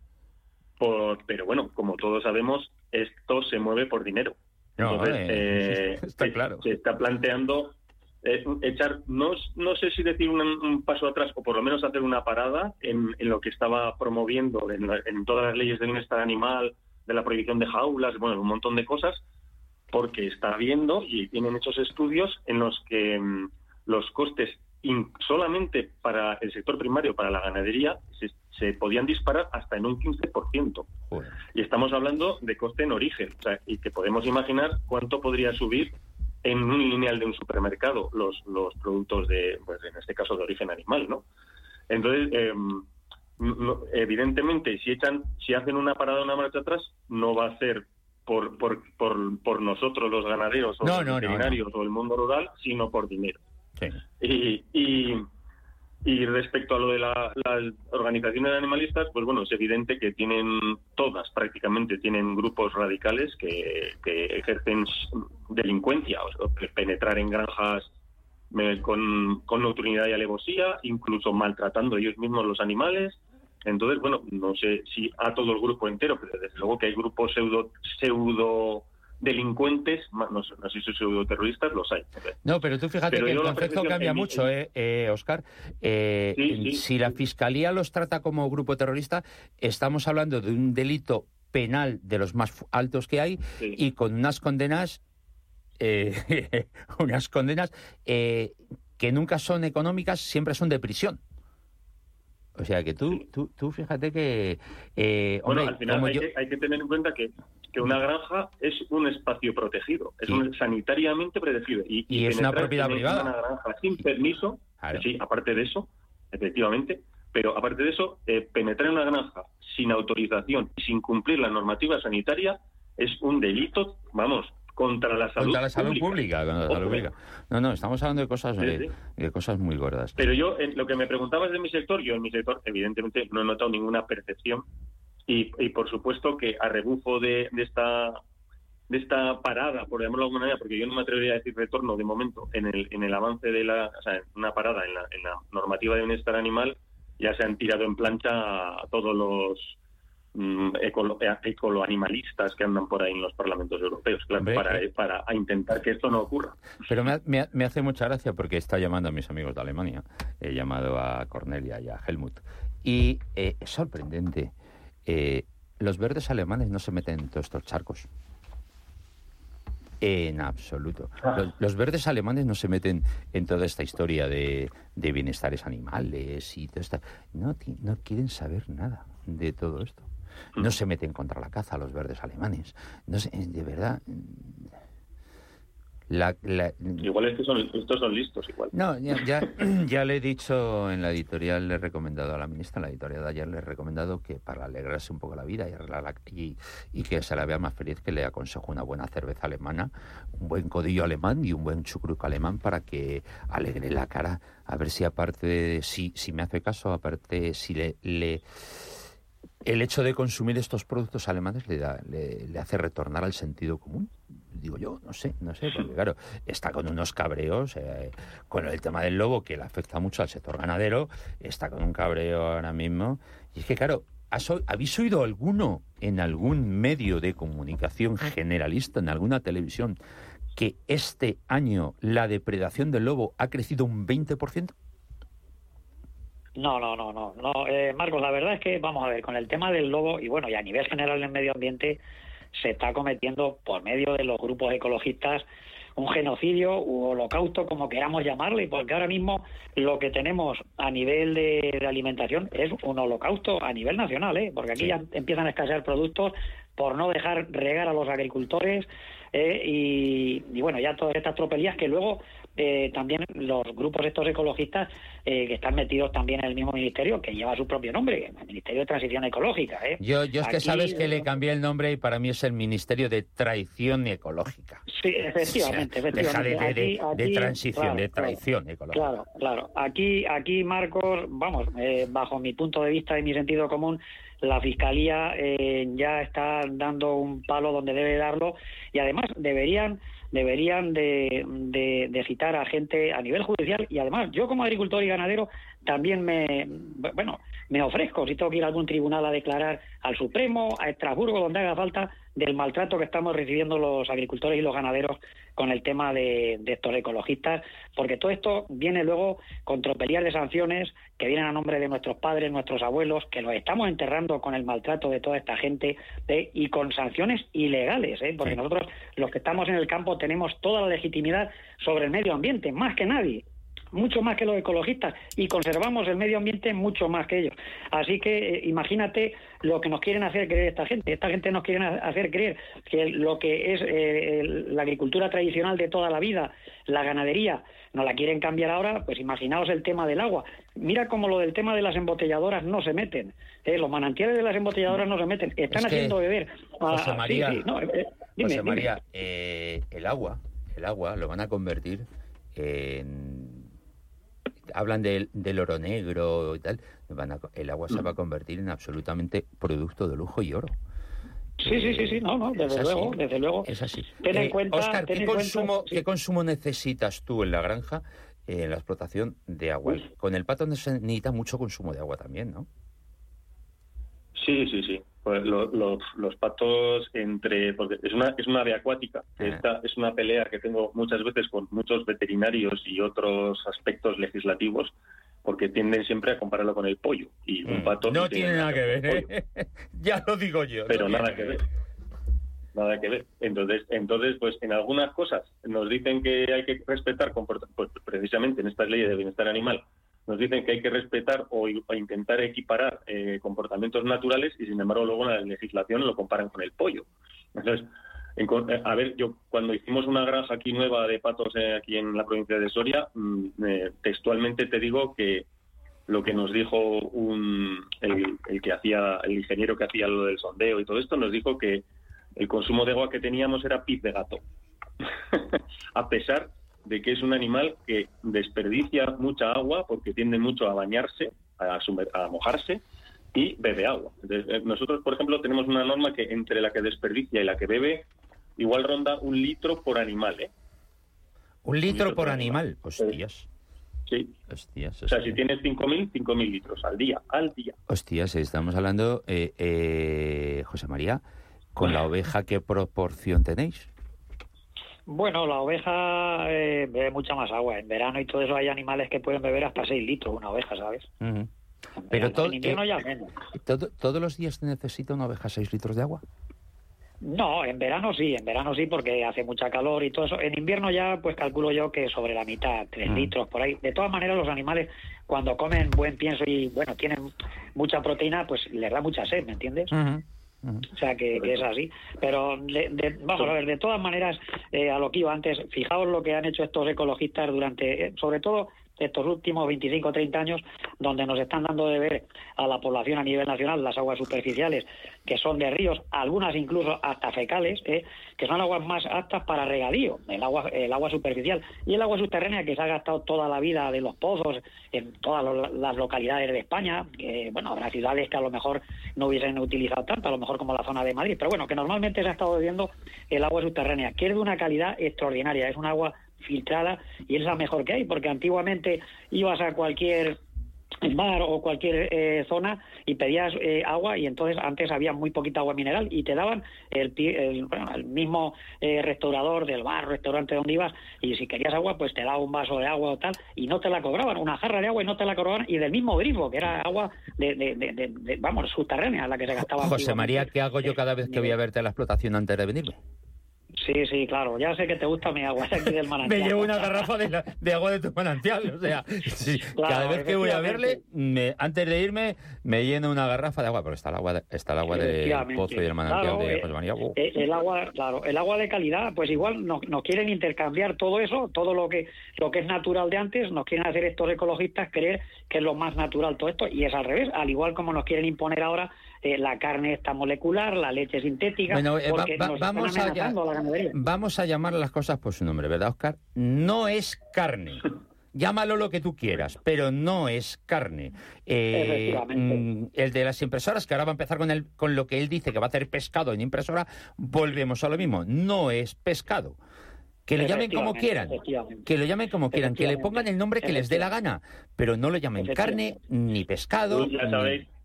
Speaker 7: pero bueno, como todos sabemos, esto se mueve por dinero. Entonces, eh, está claro. Se está planteando eh, echar, no, no sé si decir un, paso atrás o por lo menos hacer una parada en, lo que estaba promoviendo en, todas las leyes de bienestar animal, de la prohibición de jaulas, bueno, un montón de cosas, porque está viendo y tienen hechos estudios en los que mm, los costes solamente para el sector primario, para la ganadería, se, podían disparar hasta en un 15%. Y estamos hablando de coste en origen, y que podemos imaginar cuánto podría subir en un lineal de un supermercado los, los productos de, pues en este caso, de origen animal, ¿no? Entonces, em, evidentemente, si echan, si hacen una parada una marcha atrás, no va a ser por, por, por, por nosotros los ganaderos o los veterinarios o el mundo rural, sino por dinero. Y, y, respecto a lo de las organizaciones animalistas, pues bueno, es evidente que tienen, todas prácticamente tienen grupos radicales que, ejercen delincuencia, o penetrar en granjas con, con nocturnidad y alevosía, incluso maltratando ellos mismos los animales. Entonces, bueno, no sé si a todo el grupo entero, pero desde luego que hay grupos pseudo, pseudo delincuentes, no, sé si son pseudoterroristas, los hay.
Speaker 1: No, pero tú fíjate que el concepto cambia mucho, eh, eh, Oscar. Eh, si la Fiscalía los trata como grupo terrorista, estamos hablando de un delito penal de los más altos que hay y con unas condenas, eh, unas condenas que nunca son económicas, siempre son de prisión. O sea que tú, tú, tú fíjate que...
Speaker 7: bueno, al final hay, que, hay que tener en cuenta que que una granja es un espacio protegido, es un sanitariamente protegido.
Speaker 1: Y, es una propiedad privada.
Speaker 7: Una granja sin permiso, sí, aparte de eso, efectivamente, pero aparte de eso, eh, penetrar en una granja sin autorización y sin cumplir la normativa sanitaria es un delito, vamos, contra la salud,
Speaker 1: contra la salud pública. No, no, estamos hablando de cosas, de, cosas muy gordas.
Speaker 7: Pero yo, en lo que me preguntabas de mi sector, yo en mi sector, evidentemente, no he notado ninguna percepción y, por supuesto que a rebufo de, esta de esta parada, por llamarlo de alguna manera, porque yo no me atrevería a decir retorno de momento en el, en el avance de la, o sea, una parada en la, en la normativa de bienestar animal, ya se han tirado en plancha a todos los mm, ecoloanimalistas que andan por ahí en los parlamentos europeos, claro, para, eh, para intentar que esto no ocurra.
Speaker 1: Pero me, me, me, hace mucha gracia porque está llamando a mis amigos de Alemania, he llamado a Cornelia y a Helmut, y eh, es sorprendente eh, los verdes alemanes no se meten en todos estos charcos. En absoluto. Ah. Los, verdes alemanes no se meten en toda esta historia de, bienestares animales y todo esto. No, no quieren saber nada de todo esto. No mm. se meten contra la caza los verdes alemanes. No de verdad,
Speaker 7: Igual estos son, estos son listos, igual.
Speaker 1: No, ya, ya, le he dicho en la editorial, le he recomendado a la ministra, en la editorial de ayer le he recomendado que para alegrarse un poco la vida y, y, que se la vea más feliz, que le aconsejo una buena cerveza alemana, un buen codillo alemán y un buen chucruco alemán para que alegre la cara. A ver si aparte, si, si me hace caso, aparte si le, le el hecho de consumir estos productos alemanes le, da, le, le hace retornar al sentido común digo yo, no sé, no sé, porque claro, está con unos cabreos, eh, con el tema del lobo que le afecta mucho al sector ganadero, está con un cabreo ahora mismo, y es que claro, ¿habéis oído alguno en algún medio de comunicación generalista, en alguna televisión, que este año la depredación del lobo ha crecido un 20%?
Speaker 8: No, no, no, no, no. Eh, Marcos, la verdad es que, vamos a ver, con el tema del lobo, y bueno, y a nivel general en medio ambiente, se está cometiendo por medio de los grupos ecologistas un genocidio u holocausto, como queramos llamarle, porque ahora mismo lo que tenemos a nivel de, alimentación es un holocausto a nivel nacional, ¿eh? porque aquí ya empiezan a escasear productos por no dejar regar a los agricultores eh, y, bueno, ya todas estas tropelías que luego eh, también los grupos estos ecologistas eh, que están metidos también en el mismo ministerio que lleva su propio nombre, el Ministerio de Transición Ecológica. ¿eh?
Speaker 1: Yo, yo es que sabes que le cambié el nombre y para mí es el Ministerio de Traición Ecológica.
Speaker 8: Sí, efectivamente,
Speaker 1: O sea,
Speaker 8: efectivamente.
Speaker 1: Deja de, de- de-
Speaker 8: Aquí-
Speaker 1: de
Speaker 8: aquí,
Speaker 1: transición,
Speaker 8: claro,
Speaker 1: de
Speaker 8: claro.
Speaker 1: traición ecológica.
Speaker 8: Claro, claro. Aquí, aquí Marcos, vamos, eh, bajo mi punto de vista y mi sentido común, la Fiscalía eh, ya está dando un palo donde debe darlo y además deberían deberían de, de- citar a gente a nivel judicial y además yo como agricultor y ganadero también me bueno me ofrezco si tengo que ir a algún tribunal a declarar al Supremo a Estrasburgo donde haga falta del maltrato que estamos recibiendo los agricultores y los ganaderos con el tema de, de estos ecologistas, porque todo esto viene luego con tropelías de sanciones que vienen a nombre de nuestros padres, nuestros abuelos, que los estamos enterrando con el maltrato de toda esta gente ¿eh? y con sanciones ilegales, ¿eh? porque
Speaker 1: Sí.
Speaker 8: nosotros los que estamos en el campo tenemos toda la legitimidad sobre el medio ambiente, más que nadie mucho más que los ecologistas y conservamos el medio ambiente mucho más que ellos. Así que eh, imagínate lo que nos quieren hacer creer esta gente. Esta gente nos quiere hacer creer que lo que es eh, la agricultura tradicional de toda la vida, la ganadería, nos la quieren cambiar ahora, pues imaginaos el tema del agua. Mira cómo lo del tema de las embotelladoras no se meten. ¿eh? Los manantiales de las embotelladoras no se meten. Están
Speaker 1: Es que,
Speaker 8: haciendo beber. a-
Speaker 1: José
Speaker 8: sí,
Speaker 1: María,
Speaker 8: sí, no, eh, dime,
Speaker 1: José. María, el agua, el agua lo van a convertir en... Hablan del, del oro negro y tal. van a co- el agua se va a convertir en absolutamente producto de lujo y oro.
Speaker 8: Sí, sí, sí, sí, no, no,
Speaker 1: Es
Speaker 8: desde luego, desde luego.
Speaker 1: Es así.
Speaker 8: Ten en
Speaker 1: Eh,
Speaker 8: cuenta,
Speaker 1: Óscar,
Speaker 8: ten
Speaker 1: ¿qué,
Speaker 8: en cuenta-
Speaker 1: consumo,
Speaker 8: sí.
Speaker 1: ¿qué consumo necesitas tú en la granja eh, en la explotación de agua?
Speaker 8: Uy.
Speaker 1: Con el pato no se necesita mucho consumo de agua también, ¿no?
Speaker 7: Sí, sí, sí. Pues lo- los, los patos entre... Porque es una, es una ave acuática. Esta es una pelea que tengo muchas veces con muchos veterinarios y otros aspectos legislativos porque tienden siempre a compararlo con el pollo. Y un pato
Speaker 1: Mm. no tiene nada que ver. ¿eh? ya lo digo yo.
Speaker 7: pero
Speaker 1: no
Speaker 7: nada que ver. Nada que ver. Entonces, entonces, pues en algunas cosas nos dicen que hay que respetar, pues, precisamente en estas leyes de bienestar animal, nos dicen que hay que respetar o, intentar equiparar eh, comportamientos naturales y sin embargo luego en la legislación lo comparan con el pollo. Entonces, en eh, a ver, yo cuando hicimos una granja aquí nueva de patos eh, aquí en la provincia de Soria, mm, eh, textualmente te digo que lo que nos dijo un, el, el que hacía el ingeniero que hacía lo del sondeo y todo esto nos dijo que el consumo de agua que teníamos era pis de gato a pesar de que es un animal que desperdicia mucha agua porque tiende mucho a bañarse a, sumer- a mojarse y bebe agua Entonces, eh, nosotros por ejemplo tenemos una norma que entre la que desperdicia y la que bebe igual ronda un litro por animal ¿eh?
Speaker 1: Un litro
Speaker 7: litro
Speaker 1: por
Speaker 7: por
Speaker 1: animal. Hostias.
Speaker 7: sí
Speaker 1: Hostias.
Speaker 7: o sea si tienes 5.000 5.000 litros al día al día
Speaker 1: Hostias, estamos hablando, eh, eh, José María, con la oveja, ¿qué proporción tenéis?
Speaker 8: Bueno, la oveja eh, bebe mucha más agua. En verano y todo eso hay animales que pueden beber hasta 6 litros una oveja, ¿sabes? En
Speaker 1: Pero todo-
Speaker 8: en invierno
Speaker 1: eh,
Speaker 8: ya menos.
Speaker 1: ¿Todo- ¿Todos los días necesita una oveja 6 litros de agua?
Speaker 8: No, en verano sí, en verano sí, porque hace mucha calor y todo eso. En invierno ya, pues calculo yo que sobre la mitad, 3
Speaker 1: Mm.
Speaker 8: litros por ahí. De todas maneras, los animales, cuando comen buen pienso y, bueno, tienen mucha proteína, pues les da mucha sed, ¿me entiendes? O sea que, que es así. Pero de- de- vamos a ver, de todas maneras, eh, a lo que iba antes, fijaos lo que han hecho estos ecologistas durante, eh, sobre todo estos últimos 25 o 30 años, donde nos están dando de ver a la población a nivel nacional las aguas superficiales, que son de ríos, algunas incluso hasta fecales, eh, que son aguas más aptas para regadío, el agua, el agua superficial. Y el agua subterránea que se ha gastado toda la vida de los pozos en todas las localidades de España, que bueno, habrá ciudades que a lo mejor no hubiesen utilizado tanto, a lo mejor como la zona de Madrid, pero bueno, que normalmente se ha estado bebiendo el agua subterránea, que es de una calidad extraordinaria, es un agua filtrada y es la mejor que hay, porque antiguamente ibas a cualquier bar o cualquier eh, zona y pedías eh, agua y entonces antes había muy poquita agua mineral y te daban el, el, bueno, el mismo eh, restaurador del bar, restaurante donde ibas y si querías agua pues te daba un vaso de agua o tal y no te la cobraban, una jarra de agua y no te la cobraban y del mismo grifo que era agua de, de, de- de- de- vamos, subterránea la que se gastaba.
Speaker 1: José. María, ¿qué hago yo cada vez que voy a verte a la explotación antes de venirme?
Speaker 8: Sí, sí, claro. Ya sé que te gusta mi agua de aquí del manantial.
Speaker 1: me llevo una garrafa de, la- de agua de tu manantial. O sea, sí,
Speaker 8: Claro,
Speaker 1: cada vez que voy a verle, me- antes de irme, me lleno una garrafa de agua, pero está el agua, está el agua del pozo y del manantial
Speaker 8: Claro,
Speaker 1: de
Speaker 8: eh,
Speaker 1: José María.
Speaker 8: Eh, el agua, claro, el agua de calidad, pues igual nos, nos quieren intercambiar todo eso, todo lo que lo que es natural de antes, nos quieren hacer estos ecologistas creer que es lo más natural todo esto, y es al revés, al igual como nos quieren imponer ahora eh, la carne esta molecular, la leche sintética,
Speaker 1: Bueno, eh, va-
Speaker 8: porque
Speaker 1: va- vamos, a,
Speaker 8: la ganadería.
Speaker 1: vamos a llamar las cosas por su nombre, ¿verdad, Oscar? No es carne. Llámalo lo que tú quieras, pero no es carne. Eh,
Speaker 8: Efectivamente.
Speaker 1: mm, el de las impresoras, que ahora va a empezar con, el, con lo que él dice que va a hacer pescado en impresora, volvemos a lo mismo. No es pescado. Que le llamen como quieran. Que lo llamen como quieran. Que le pongan el nombre que les dé la gana. Pero no lo llamen carne, ni pescado. Ni-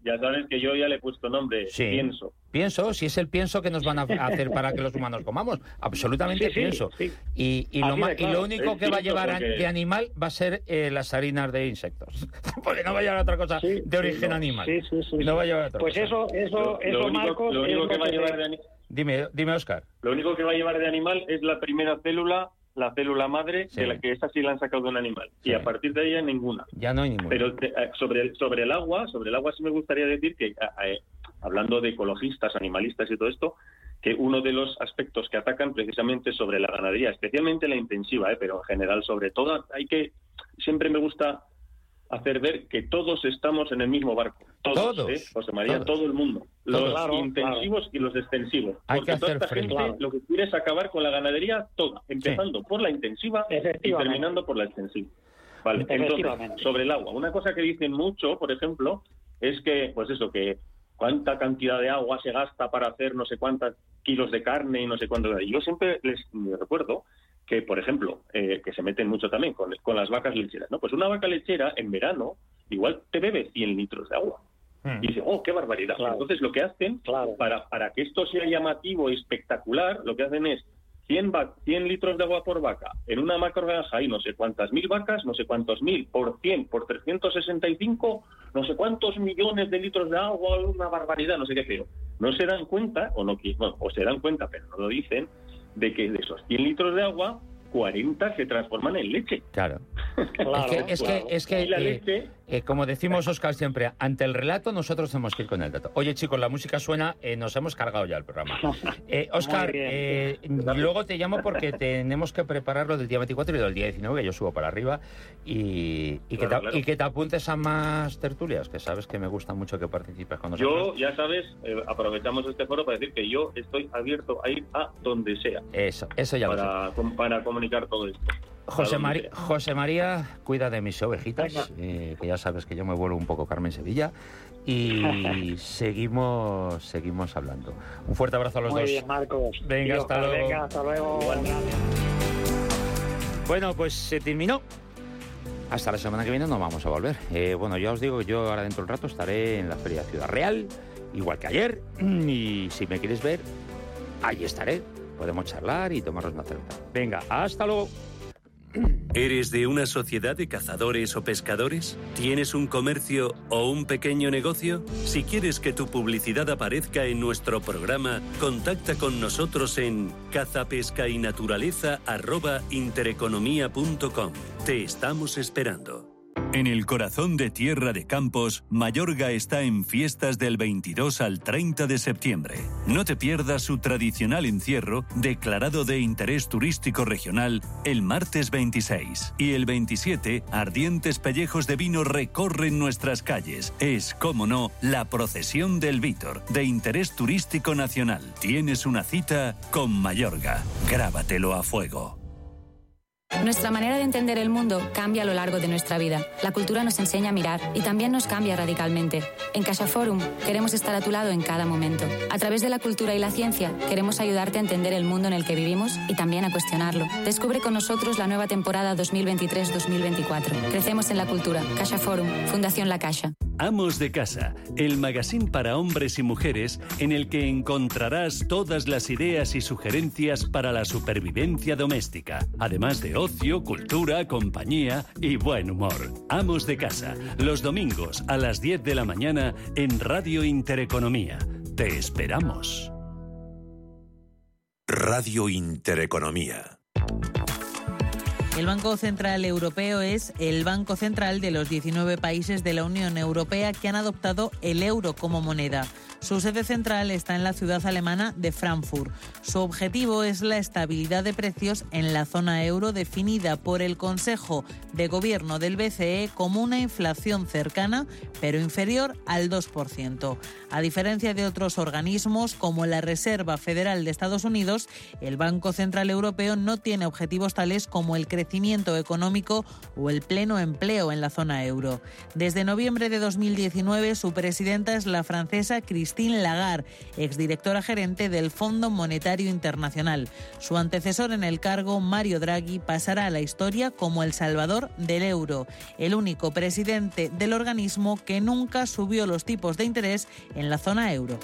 Speaker 7: ya sabes que yo ya le he puesto nombre,
Speaker 1: Sí.
Speaker 7: pienso.
Speaker 1: Pienso, si es el pienso que nos van a hacer para que los humanos comamos. Absolutamente
Speaker 8: Sí,
Speaker 1: pienso.
Speaker 8: sí.
Speaker 1: Y, y lo, y único
Speaker 7: Es
Speaker 1: que va a llevar
Speaker 7: porque-
Speaker 1: de animal va a ser eh, las harinas de insectos. Porque no va a llevar otra cosa de origen
Speaker 8: no.
Speaker 1: animal.
Speaker 8: Sí, sí, sí,
Speaker 1: no va a llevar otra
Speaker 8: Pues
Speaker 1: cosa.
Speaker 8: eso, eso, eso,
Speaker 7: lo único,
Speaker 8: Marcos,
Speaker 7: lo único que va a llevar de
Speaker 1: Dime, dime, Oscar.
Speaker 7: lo único que va a llevar de animal es la primera célula, la célula madre,
Speaker 1: Sí.
Speaker 7: de la que esa sí la han sacado de un animal.
Speaker 1: Sí.
Speaker 7: Y a partir de ella ninguna.
Speaker 1: Ya no hay ninguna.
Speaker 7: Pero te- eh, sobre, el, sobre el agua, sobre el agua sí me gustaría decir que, a- hablando de ecologistas, animalistas y todo esto, que uno de los aspectos que atacan precisamente sobre la ganadería, especialmente la intensiva, ¿eh? pero en general sobre todo, hay que, siempre me gusta hacer ver que todos estamos en el mismo barco. Todos,
Speaker 1: Todos,
Speaker 7: ¿eh? José María,
Speaker 1: todos.
Speaker 7: todo el mundo. Los
Speaker 1: Todos.
Speaker 8: Claro,
Speaker 7: intensivos y los extensivos.
Speaker 1: Hay
Speaker 7: Porque
Speaker 1: que
Speaker 7: toda
Speaker 1: hacer
Speaker 7: esta
Speaker 1: frente.
Speaker 7: gente lo que quiere es acabar con la ganadería toda, empezando por la intensiva y terminando por la extensiva. Vale, entonces, sobre el agua. Una cosa que dicen mucho, por ejemplo, es que, pues eso, que cuánta cantidad de agua se gasta para hacer no sé cuántos kilos de carne y no sé cuánto. Y yo siempre les recuerdo que, por ejemplo, eh, que se meten mucho también con, con las vacas lecheras, ¿no? Pues una vaca lechera en verano igual te bebe 100 litros de agua.
Speaker 1: Hmm.
Speaker 7: Y dice, oh, qué barbaridad.
Speaker 8: Claro.
Speaker 7: Entonces lo que hacen,
Speaker 8: Claro.
Speaker 7: para, para que esto sea llamativo y espectacular, lo que hacen es 100, va- 100 litros de agua por vaca en una macrogranja y no sé cuántas mil vacas, no sé cuántos mil, por 100, por 365, no sé cuántos millones de litros de agua, una barbaridad, no sé qué pero No se dan cuenta, o no bueno, o se dan cuenta, pero no lo dicen, de que de esos 100 litros de agua, 40 se transforman en leche.
Speaker 1: Claro.
Speaker 8: Claro,
Speaker 1: es que, es
Speaker 8: claro.
Speaker 1: que, es que
Speaker 7: Y la
Speaker 1: eh,
Speaker 7: leche
Speaker 1: eh, como decimos Oscar siempre, ante el relato nosotros tenemos que ir con el dato. Oye chicos, la música suena, eh, nos hemos cargado ya el programa. Eh, Oscar, eh, luego te llamo porque tenemos que preparar lo del día 24 y del día 19, que yo subo para arriba, y, y que, te,
Speaker 7: claro.
Speaker 1: y que te apuntes a más tertulias, que sabes que me gusta mucho que participes con nosotros.
Speaker 7: Yo, ya sabes, aprovechamos este foro para decir que yo estoy abierto a ir a donde sea
Speaker 1: Eso, eso ya lo sé.
Speaker 7: para, para comunicar todo esto.
Speaker 1: José,
Speaker 7: a donde
Speaker 1: Mari-
Speaker 7: sea.
Speaker 1: José María, cuida de mis ovejitas, eh, que ya sabes que yo me vuelvo un poco Carmen Sevilla, y seguimos, seguimos hablando. Un fuerte abrazo a los
Speaker 8: Muy
Speaker 1: dos.
Speaker 8: bien, Marcos.
Speaker 1: Venga, hasta luego.
Speaker 8: Venga, hasta luego.
Speaker 1: Bueno, pues se terminó. Hasta la semana que viene nos vamos a volver. Eh, bueno, ya os digo yo ahora dentro de un rato estaré en la Feria Ciudad Real, igual que ayer, y si me quieres ver, ahí estaré. Podemos charlar y tomarnos una cerveza. Venga, hasta luego.
Speaker 2: ¿Eres de una sociedad de cazadores o pescadores? ¿Tienes un comercio o un pequeño negocio? Si quieres que tu publicidad aparezca en nuestro programa, contacta con nosotros en cazapescainaturaleza@intereconomía.com. Te estamos esperando. En el corazón de Tierra de Campos, Mayorga está en fiestas del 22 al 30 de septiembre. No te pierdas su tradicional encierro, declarado de interés turístico regional, el martes 26. Y el 27, ardientes pellejos de vino recorren nuestras calles. Es, como no, la procesión del Vítor, de interés turístico nacional. Tienes una cita con Mayorga. Grábatelo a fuego.
Speaker 9: Nuestra manera de entender el mundo cambia a lo largo de nuestra vida. La cultura nos enseña a mirar y también nos cambia radicalmente. En Casa Forum queremos estar a tu lado en cada momento. A través de la cultura y la ciencia queremos ayudarte a entender el mundo en el que vivimos y también a cuestionarlo. Descubre con nosotros la nueva temporada 2023-2024. Crecemos en la cultura. Casa Forum, Fundación La Caixa.
Speaker 2: Amos de Casa, el magazine para hombres y mujeres en el que encontrarás todas las ideas y sugerencias para la supervivencia doméstica, además de ocio, cultura, compañía y buen humor. Amos de Casa, los domingos a las 10 de la mañana en Radio Intereconomía. Te esperamos.
Speaker 10: Radio Intereconomía.
Speaker 11: El Banco Central Europeo es el Banco Central de los 19 países de la Unión Europea que han adoptado el euro como moneda. Su sede central está en la ciudad alemana de Frankfurt. Su objetivo es la estabilidad de precios en la zona euro definida por el Consejo de Gobierno del BCE como una inflación cercana pero inferior al 2%. A diferencia de otros organismos como la Reserva Federal de Estados Unidos, el Banco Central Europeo no tiene objetivos tales como el crecimiento económico o el pleno empleo en la zona euro. Desde noviembre de 2019 su presidenta es la francesa Christine Lagarde, exdirectora gerente del Fondo Monetario Internacional. Su antecesor en el cargo, Mario Draghi, pasará a la historia como el salvador del euro, el único presidente del organismo que nunca subió los tipos de interés en la zona euro.